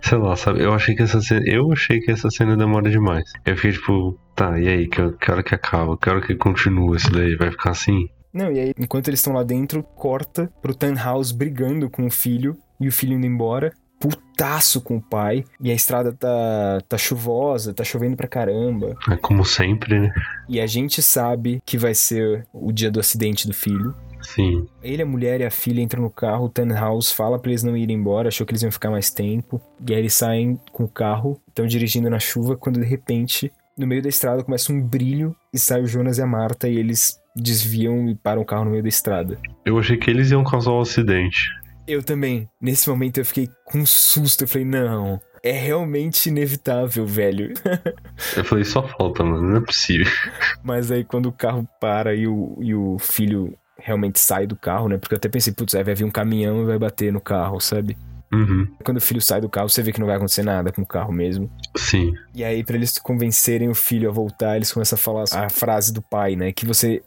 sei lá, sabe? Eu achei que essa cena, eu achei que essa cena demora demais. Eu fiquei tipo, tá, e aí, que, que hora que acaba? Que hora que continua isso daí? Vai ficar assim? Não, e aí, enquanto eles estão lá dentro, corta pro Tannhaus brigando com o filho e o filho indo embora. Putaço com o pai. E a estrada tá, tá chuvosa, tá chovendo pra caramba. É como sempre, né? E a gente sabe que vai ser o dia do acidente do filho. Sim. Ele, a mulher e a filha entram no carro, o Tannhaus fala pra eles não irem embora, achou que eles iam ficar mais tempo. E aí eles saem com o carro, estão dirigindo na chuva, quando de repente, no meio da estrada, começa um brilho e sai o Jonas e a Marta e eles desviam e param o carro no meio da estrada. Eu achei que eles iam causar um acidente. Eu também. Nesse momento eu fiquei com um susto. Eu falei, não. É realmente inevitável, velho. [LAUGHS] eu falei, só falta, mano. Não é possível. [LAUGHS] Mas aí quando o carro para e o, e o filho realmente sai do carro, né? Porque eu até pensei, putz, aí vai vir um caminhão e vai bater no carro, sabe? Uhum. Quando o filho sai do carro, você vê que não vai acontecer nada com o carro mesmo. Sim. E aí, para eles convencerem o filho a voltar, eles começam a falar a frase do pai, né? Que você.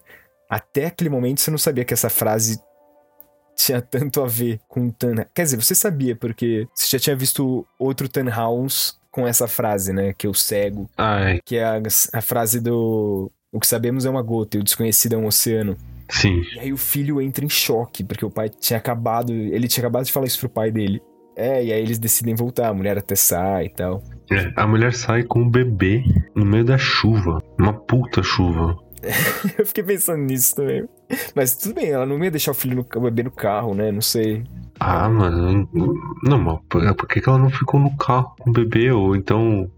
Até aquele momento você não sabia que essa frase tinha tanto a ver com o Tan. Quer dizer, você sabia, porque você já tinha visto outro House com essa frase, né? Que é o cego. Ai. Que é a, a frase do. O que sabemos é uma gota e o desconhecido é um oceano. Sim. E aí o filho entra em choque, porque o pai tinha acabado. Ele tinha acabado de falar isso pro pai dele. É, e aí eles decidem voltar, a mulher até sai e tal. É, a mulher sai com o bebê no meio da chuva. Uma puta chuva. [LAUGHS] eu fiquei pensando nisso também. Mas tudo bem, ela não ia deixar o filho no, bebê no carro, né? Não sei. Ah, mano. Não, mas por que ela não ficou no carro com o bebê? Ou então,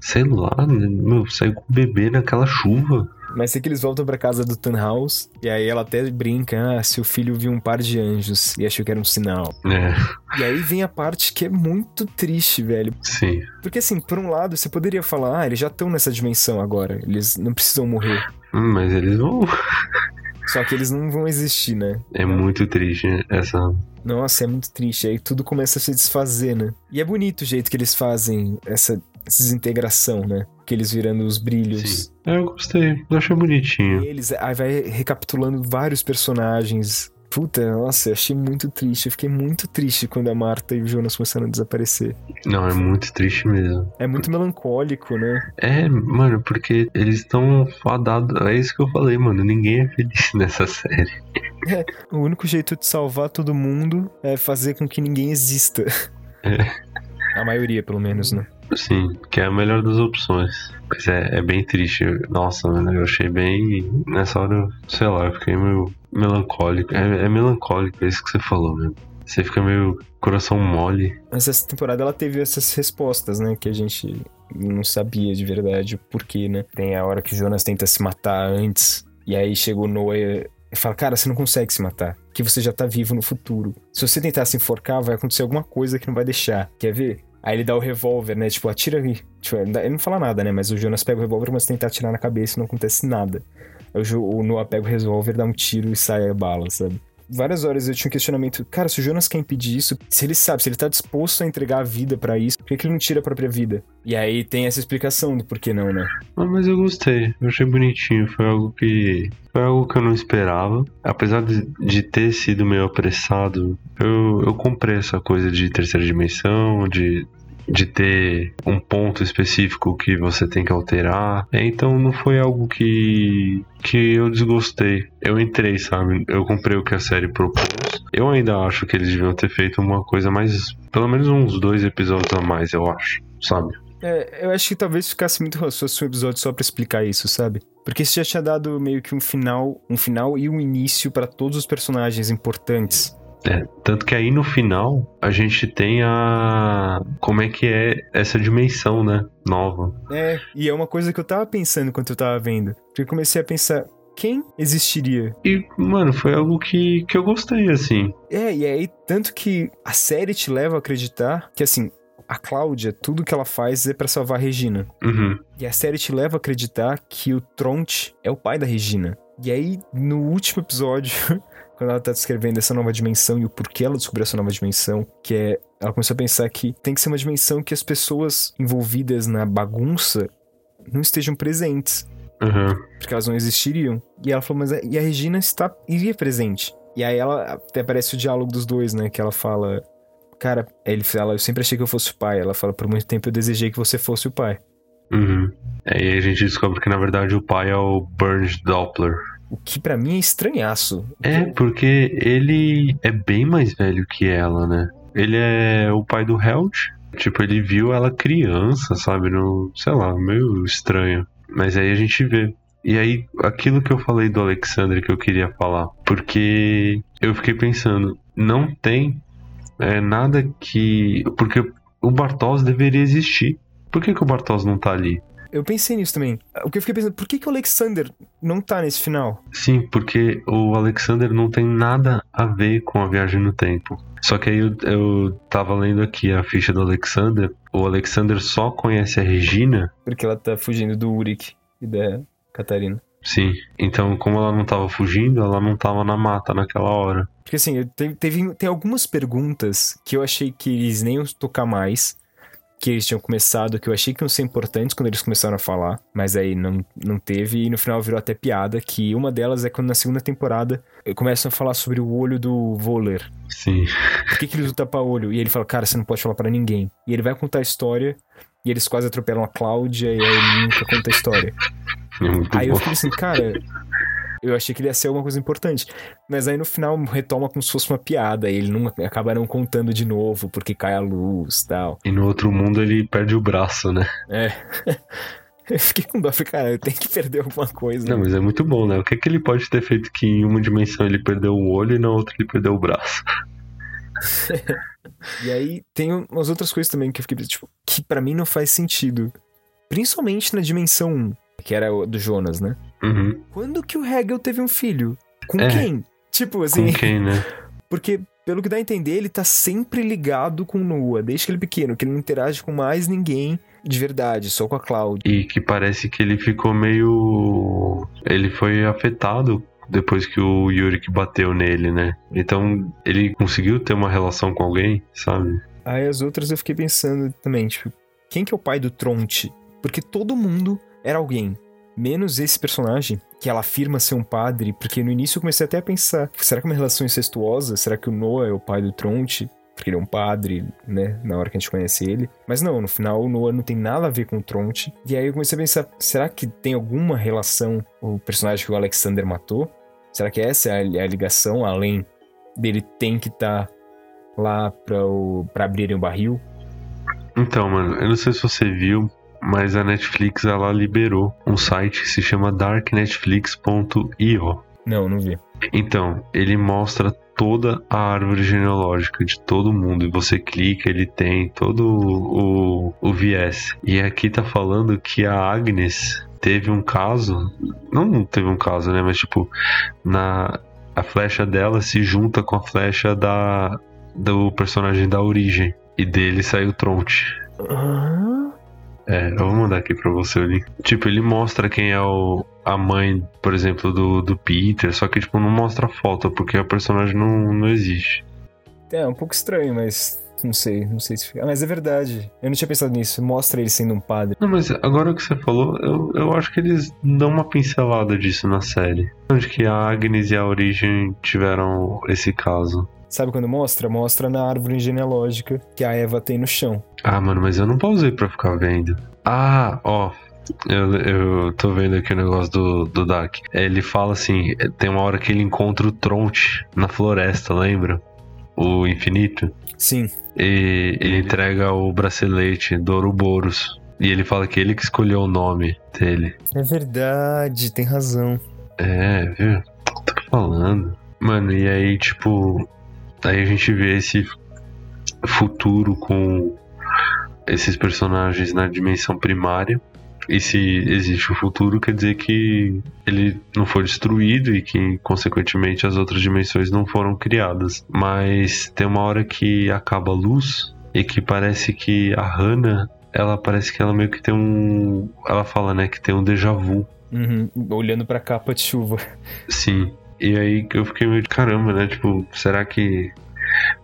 sei lá, né? meu, saiu com o bebê naquela chuva. Mas sei que eles voltam pra casa do Tannhaus, e aí ela até brinca, ah, seu filho viu um par de anjos e achou que era um sinal. É. E aí vem a parte que é muito triste, velho. Sim. Porque assim, por um lado, você poderia falar, ah, eles já estão nessa dimensão agora, eles não precisam morrer. Hum, mas eles vão. Só que eles não vão existir, né? É muito triste essa. Nossa, é muito triste. Aí tudo começa a se desfazer, né? E é bonito o jeito que eles fazem essa desintegração, né? Que eles virando os brilhos. Sim. É, eu gostei. Eu achei bonitinho. E eles, aí vai recapitulando vários personagens. Puta, nossa, eu achei muito triste. Eu fiquei muito triste quando a Marta e o Jonas começaram a desaparecer. Não, é muito triste mesmo. É muito melancólico, né? É, mano, porque eles estão fadados. É isso que eu falei, mano. Ninguém é feliz [LAUGHS] nessa série. É, o único jeito de salvar todo mundo é fazer com que ninguém exista. É. A maioria, pelo menos, né? Sim, que é a melhor das opções. Mas é, é bem triste. Nossa, mano, eu achei bem. Nessa hora, sei lá, eu fiquei meio melancólico. É, é melancólico, é isso que você falou mesmo. Você fica meio coração mole. Mas essa temporada ela teve essas respostas, né? Que a gente não sabia de verdade o porquê, né? Tem a hora que Jonas tenta se matar antes. E aí chega o Noah Ele fala, cara, você não consegue se matar, porque você já tá vivo no futuro. Se você tentar se enforcar, vai acontecer alguma coisa que não vai deixar. Quer ver? Aí ele dá o revólver, né? Tipo, atira aí. Tipo, ele não fala nada, né? Mas o Jonas pega o revólver, mas tenta atirar na cabeça e não acontece nada. Aí o Noah pega o revólver, dá um tiro e sai a bala, sabe? várias horas eu tinha um questionamento. Cara, se o Jonas quer impedir isso, se ele sabe, se ele tá disposto a entregar a vida para isso, por que, que ele não tira a própria vida? E aí tem essa explicação do porquê não, né? Ah, mas eu gostei. Eu achei bonitinho. Foi algo que. Foi algo que eu não esperava. Apesar de, de ter sido meio apressado, eu, eu comprei essa coisa de terceira dimensão, de de ter um ponto específico que você tem que alterar. Então não foi algo que que eu desgostei. Eu entrei, sabe? Eu comprei o que a série propôs. Eu ainda acho que eles deviam ter feito uma coisa mais, pelo menos uns dois episódios a mais, eu acho, sabe? É, eu acho que talvez ficasse muito fosse um episódio só para explicar isso, sabe? Porque isso já tinha dado meio que um final, um final e um início para todos os personagens importantes. É, tanto que aí no final a gente tem a. Como é que é essa dimensão, né? Nova. É, e é uma coisa que eu tava pensando enquanto eu tava vendo. Porque eu comecei a pensar, quem existiria? E, mano, foi algo que, que eu gostei, assim. É, e aí, tanto que a série te leva a acreditar que, assim, a Cláudia, tudo que ela faz é para salvar a Regina. Uhum. E a série te leva a acreditar que o Tronte é o pai da Regina. E aí, no último episódio, [LAUGHS] quando ela tá descrevendo essa nova dimensão e o porquê ela descobriu essa nova dimensão, que é. Ela começou a pensar que tem que ser uma dimensão que as pessoas envolvidas na bagunça não estejam presentes. Uhum. Porque elas não existiriam. E ela falou, mas a, e a Regina está, iria presente. E aí ela até aparece o diálogo dos dois, né? Que ela fala. Cara, ele fala, eu sempre achei que eu fosse o pai. Ela fala, por muito tempo eu desejei que você fosse o pai. Uhum. É, e aí a gente descobre que na verdade o pai é o Burns Doppler. O que para mim é estranhaço. É, porque ele é bem mais velho que ela, né? Ele é o pai do Held. Tipo, ele viu ela criança, sabe? No, sei lá, meio estranho. Mas aí a gente vê. E aí, aquilo que eu falei do Alexander que eu queria falar. Porque eu fiquei pensando, não tem é, nada que. Porque o Bartos deveria existir. Por que, que o Bartos não tá ali? Eu pensei nisso também. O que eu fiquei pensando, por que, que o Alexander não tá nesse final? Sim, porque o Alexander não tem nada a ver com a viagem no tempo. Só que aí eu, eu tava lendo aqui a ficha do Alexander. O Alexander só conhece a Regina. Porque ela tá fugindo do Uric e da Catarina. Sim, então como ela não tava fugindo, ela não tava na mata naquela hora. Porque assim, teve, teve, tem algumas perguntas que eu achei que eles nem iam tocar mais que eles tinham começado, que eu achei que iam ser importantes quando eles começaram a falar, mas aí não, não teve, e no final virou até piada, que uma delas é quando na segunda temporada começam a falar sobre o olho do Voller. Sim. Por que, que eles usam tapa-olho? E ele fala, cara, você não pode falar para ninguém. E ele vai contar a história, e eles quase atropelam a Cláudia, e aí ele nunca conta a história. É aí bom. eu fiquei assim, cara, eu achei que ele ia ser alguma coisa importante. Mas aí no final retoma como se fosse uma piada. E ele não acaba não contando de novo, porque cai a luz e tal. E no outro mundo ele perde o braço, né? É. [LAUGHS] Eu fiquei com dó, falei, cara, eu tenho que perder alguma coisa. Não, mas é muito bom, né? O que, que ele pode ter feito que em uma dimensão ele perdeu o olho e na outra ele perdeu o braço? [LAUGHS] e aí tem umas outras coisas também que eu fiquei, tipo, que para mim não faz sentido. Principalmente na dimensão 1, que era o do Jonas, né? Uhum. Quando que o Hegel teve um filho? Com É. quem? Tipo assim. Com quem, né? [LAUGHS] Porque, pelo que dá a entender, ele tá sempre ligado com Noah, desde que ele é pequeno, que ele não interage com mais ninguém de verdade, só com a Cláudia. E que parece que ele ficou meio. Ele foi afetado depois que o Yurik bateu nele, né? Então ele conseguiu ter uma relação com alguém, sabe? Aí as outras eu fiquei pensando também, tipo, quem que é o pai do Tronte? Porque todo mundo era alguém. Menos esse personagem, que ela afirma ser um padre, porque no início eu comecei até a pensar, será que é uma relação incestuosa? Será que o Noah é o pai do Tronte? Porque ele é um padre, né? Na hora que a gente conhece ele. Mas não, no final o Noah não tem nada a ver com o Tronte. E aí eu comecei a pensar, será que tem alguma relação o personagem que o Alexander matou? Será que essa é a, ligação, além dele tem que estar lá pra, o, pra abrirem o barril? Então, mano, eu não sei se você viu, mas a Netflix ela liberou um site que se chama darknetflix.io. Não, não vi. Então, ele mostra toda a árvore genealógica de todo mundo. E você clica, ele tem todo o, o viés. E aqui tá falando que a Agnes teve um caso. Não teve um caso, né? Mas tipo, na. A flecha dela se junta com a flecha da. Do personagem da origem. E dele saiu Tronte. Ah, É, eu vou mandar aqui pra você o link. Tipo, ele mostra quem é o, a mãe, por exemplo, do, do Peter, só que, tipo, não mostra a foto, porque o personagem não, não existe. É, um pouco estranho, mas não sei, não sei se fica. Ah, mas é verdade. Eu não tinha pensado nisso. Mostra ele sendo um padre. Não, mas agora que você falou, eu, eu acho que eles dão uma pincelada disso na série. Onde que a Agnes e a Origem tiveram esse caso. Sabe quando mostra? Mostra na árvore genealógica que a Eva tem no chão. Ah, mano, mas eu não pausei pra ficar vendo. Ah, ó. Eu, eu tô vendo aqui o negócio do, do Dark. Ele fala assim: tem uma hora que ele encontra o Tronte na floresta, lembra? O infinito. Sim. E ele entrega o bracelete do Ouroboros. E ele fala que ele que escolheu o nome dele. É verdade, tem razão. É, viu? Tô falando. Mano, e aí, tipo. Aí a gente vê esse futuro com esses personagens na dimensão primária. E se existe o futuro, quer dizer que ele não foi destruído e que, consequentemente, as outras dimensões não foram criadas. Mas tem uma hora que acaba a luz e que parece que a Hannah, ela parece que ela meio que tem um. Ela fala, né, que tem um déjà vu. Uhum, Olhando pra capa de chuva. Sim. E aí eu fiquei meio de caramba, né? Tipo, será que.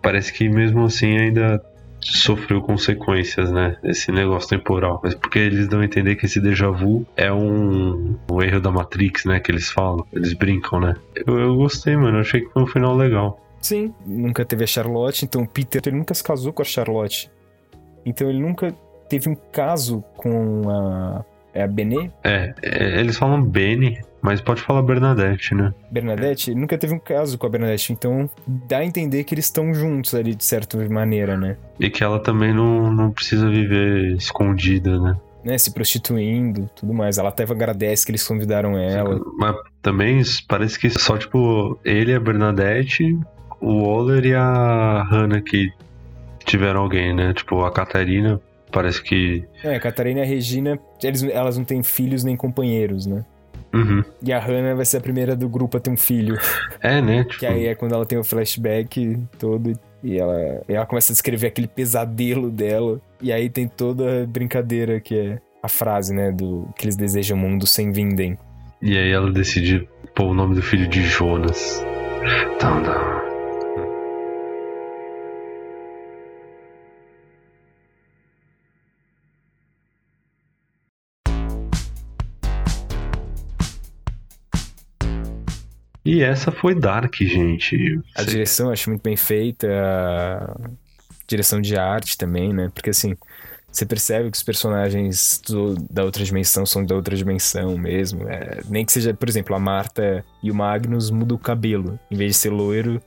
Parece que mesmo assim ainda sofreu consequências, né? Esse negócio temporal. Mas porque eles dão a entender que esse déjà vu é um, um erro da Matrix, né? Que eles falam. Eles brincam, né? Eu, eu gostei, mano. Eu achei que foi um final legal. Sim, nunca teve a Charlotte, então o Peter ele nunca se casou com a Charlotte. Então ele nunca teve um caso com a. É a Benê? É, é, eles falam Benny, mas pode falar Bernadette, né? Bernadette? Nunca teve um caso com a Bernadette, então dá a entender que eles estão juntos ali de certa maneira, né? E que ela também não, não precisa viver escondida, né? né? Se prostituindo, tudo mais. Ela até agradece que eles convidaram ela. Mas também parece que só, tipo, ele, a Bernadette, o Waller e a Hannah que tiveram alguém, né? Tipo, a Catarina parece que. É, a Catarina e a Regina, eles, elas não têm filhos nem companheiros, né? Uhum. E a Hannah vai ser a primeira do grupo a ter um filho. É, né? Tipo, [LAUGHS] Que aí é quando ela tem o flashback todo e ela, e ela começa a descrever aquele pesadelo dela. E aí tem toda a brincadeira que é a frase, né? Do que eles desejam um mundo sem Vinden. E aí ela decide pôr o nome do filho de Jonas. Então, E essa foi Dark, gente. A Cê- direção eu acho muito bem feita, a direção de arte também, né? Porque assim, você percebe que os personagens do- da outra dimensão são da outra dimensão mesmo. é, nem que seja, por exemplo, a Marta e o Magnus mudam o cabelo. Em vez de ser loiro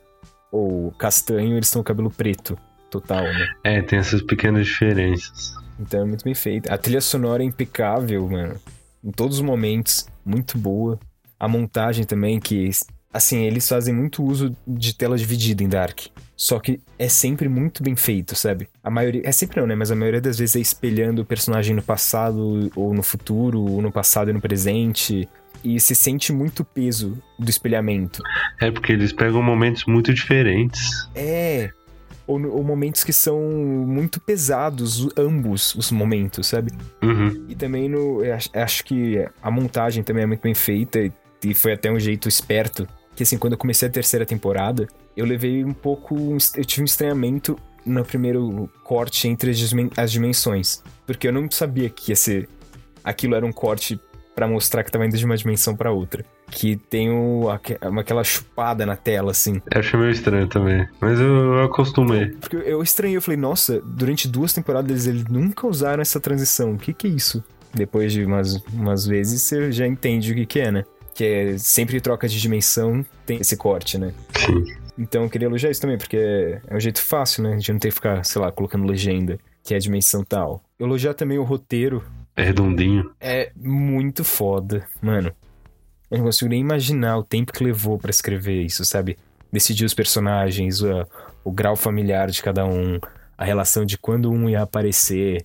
ou castanho, eles estão com o cabelo preto. Total, né? É, tem essas pequenas diferenças. Então é muito bem feito. A trilha sonora é impecável, mano. Em todos os momentos, muito boa. A montagem também, que, assim, eles fazem muito uso de tela dividida em Dark. Só que é sempre muito bem feito, sabe? A maioria. É sempre não, né? Mas a maioria das vezes é espelhando o personagem no passado ou no futuro, ou no passado e no presente. E se sente muito peso do espelhamento. É porque eles pegam momentos muito diferentes. É. Ou, ou momentos que são muito pesados, ambos os momentos, sabe? Uhum. E também no. Acho, que a montagem também é muito bem feita e foi até um jeito esperto. Que assim, quando eu comecei a terceira temporada, eu levei um pouco. Eu tive um estranhamento no primeiro corte entre as, dimensões. Porque eu não sabia que ia ser. Aquilo era um corte pra mostrar que tava indo de uma dimensão pra outra. Que tem o, aque- aquela chupada na tela, assim. Eu achei meio estranho também. Mas eu, eu acostumei. Porque eu estranhei, eu falei, nossa, durante duas temporadas eles nunca usaram essa transição. O que que é isso? Depois de umas, umas vezes você já entende o que que é, né? Que é sempre troca de dimensão, tem esse corte, né? Sim. Então eu queria elogiar isso também, porque é um jeito fácil, né? De não ter que ficar, sei lá, colocando legenda, que é a dimensão tal. Elogiar também o roteiro, É redondinho. é muito foda, mano. Eu não consigo nem imaginar o tempo que levou pra escrever isso, sabe? Decidir os personagens, o, o grau familiar de cada um, a relação de quando um ia aparecer.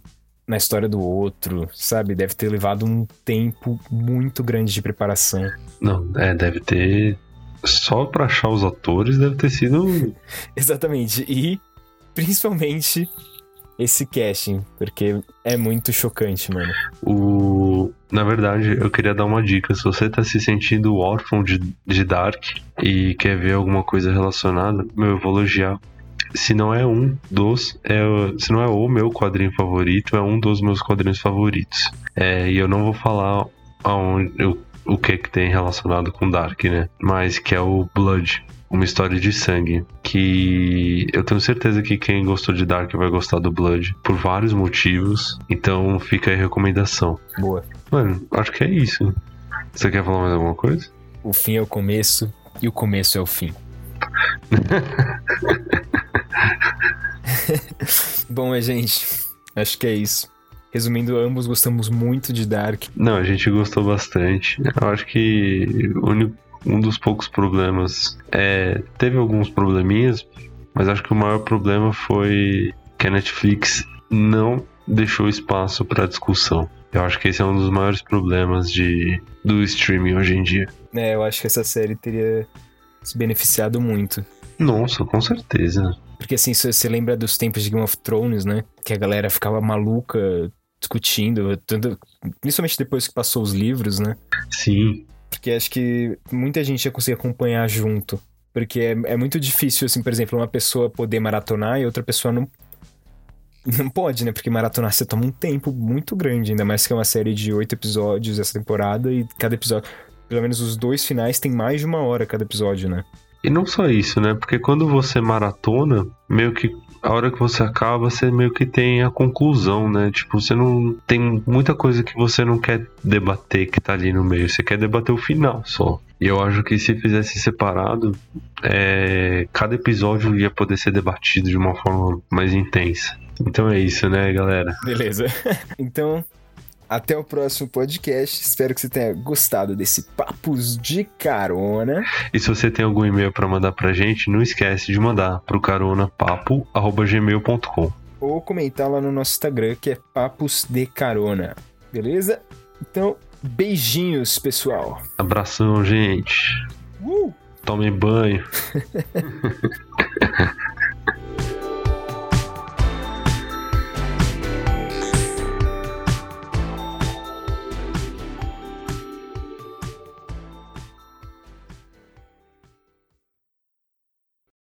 Na história do outro, sabe? Deve ter levado um tempo muito grande de preparação. Não, é, deve ter. Só pra achar os atores deve ter sido. [LAUGHS] Exatamente. E principalmente esse casting, porque é muito chocante, mano. O... Na verdade, eu queria dar uma dica. Se você tá se sentindo órfão de, de Dark e quer ver alguma coisa relacionada, meu, eu vou elogiar. Se não é um dos, é, se não é o meu quadrinho favorito, é um dos meus quadrinhos favoritos. É, e eu não vou falar aonde, eu, o que que tem relacionado com Dark, né? Mas que é o Blood uma história de sangue. Que eu tenho certeza que quem gostou de Dark vai gostar do Blood por vários motivos. Então fica aí a recomendação. Boa. Mano, acho que é isso. Você quer falar mais alguma coisa? O fim é o começo e o começo é o fim. [LAUGHS] Bom, é, gente, acho que é isso. Resumindo, ambos gostamos muito de Dark. Não, a gente gostou bastante. Eu acho que um dos poucos problemas é. Teve alguns probleminhas, mas acho que o maior problema foi que a Netflix não deixou espaço para discussão. Eu acho que esse é um dos maiores problemas de, do streaming hoje em dia. É, eu acho que essa série teria se beneficiado muito. Nossa, com certeza. Porque assim, você lembra dos tempos de Game of Thrones, né? Que a galera ficava maluca discutindo, tanto, principalmente depois que passou os livros, né? Sim. Porque acho que muita gente ia conseguir acompanhar junto. Porque é, é muito difícil, assim, por exemplo, uma pessoa poder maratonar e outra pessoa não. Não pode, né? Porque maratonar você toma um tempo muito grande, ainda mais que é uma série de oito episódios essa temporada e cada episódio. Pelo menos os dois finais tem mais de uma hora cada episódio, né? E não só isso, né? Porque quando você maratona, meio que a hora que você acaba, você meio que tem a conclusão, né? Tipo, você não tem muita coisa que você não quer debater que tá ali no meio, você quer debater o final só. E eu acho que se fizesse separado, é, cada episódio ia poder ser debatido de uma forma mais intensa. Então é isso, né, galera? Beleza. [LAUGHS] então, até o próximo podcast. Espero que você tenha gostado desse Papos de Carona. E se você tem algum e-mail para mandar pra gente, não esquece de mandar pro caronapapo.gmail.com Ou comentar lá no nosso Instagram, que é Papos de Carona. Beleza? Então, beijinhos, pessoal. Abração, gente. Uh! Tomem banho. [LAUGHS]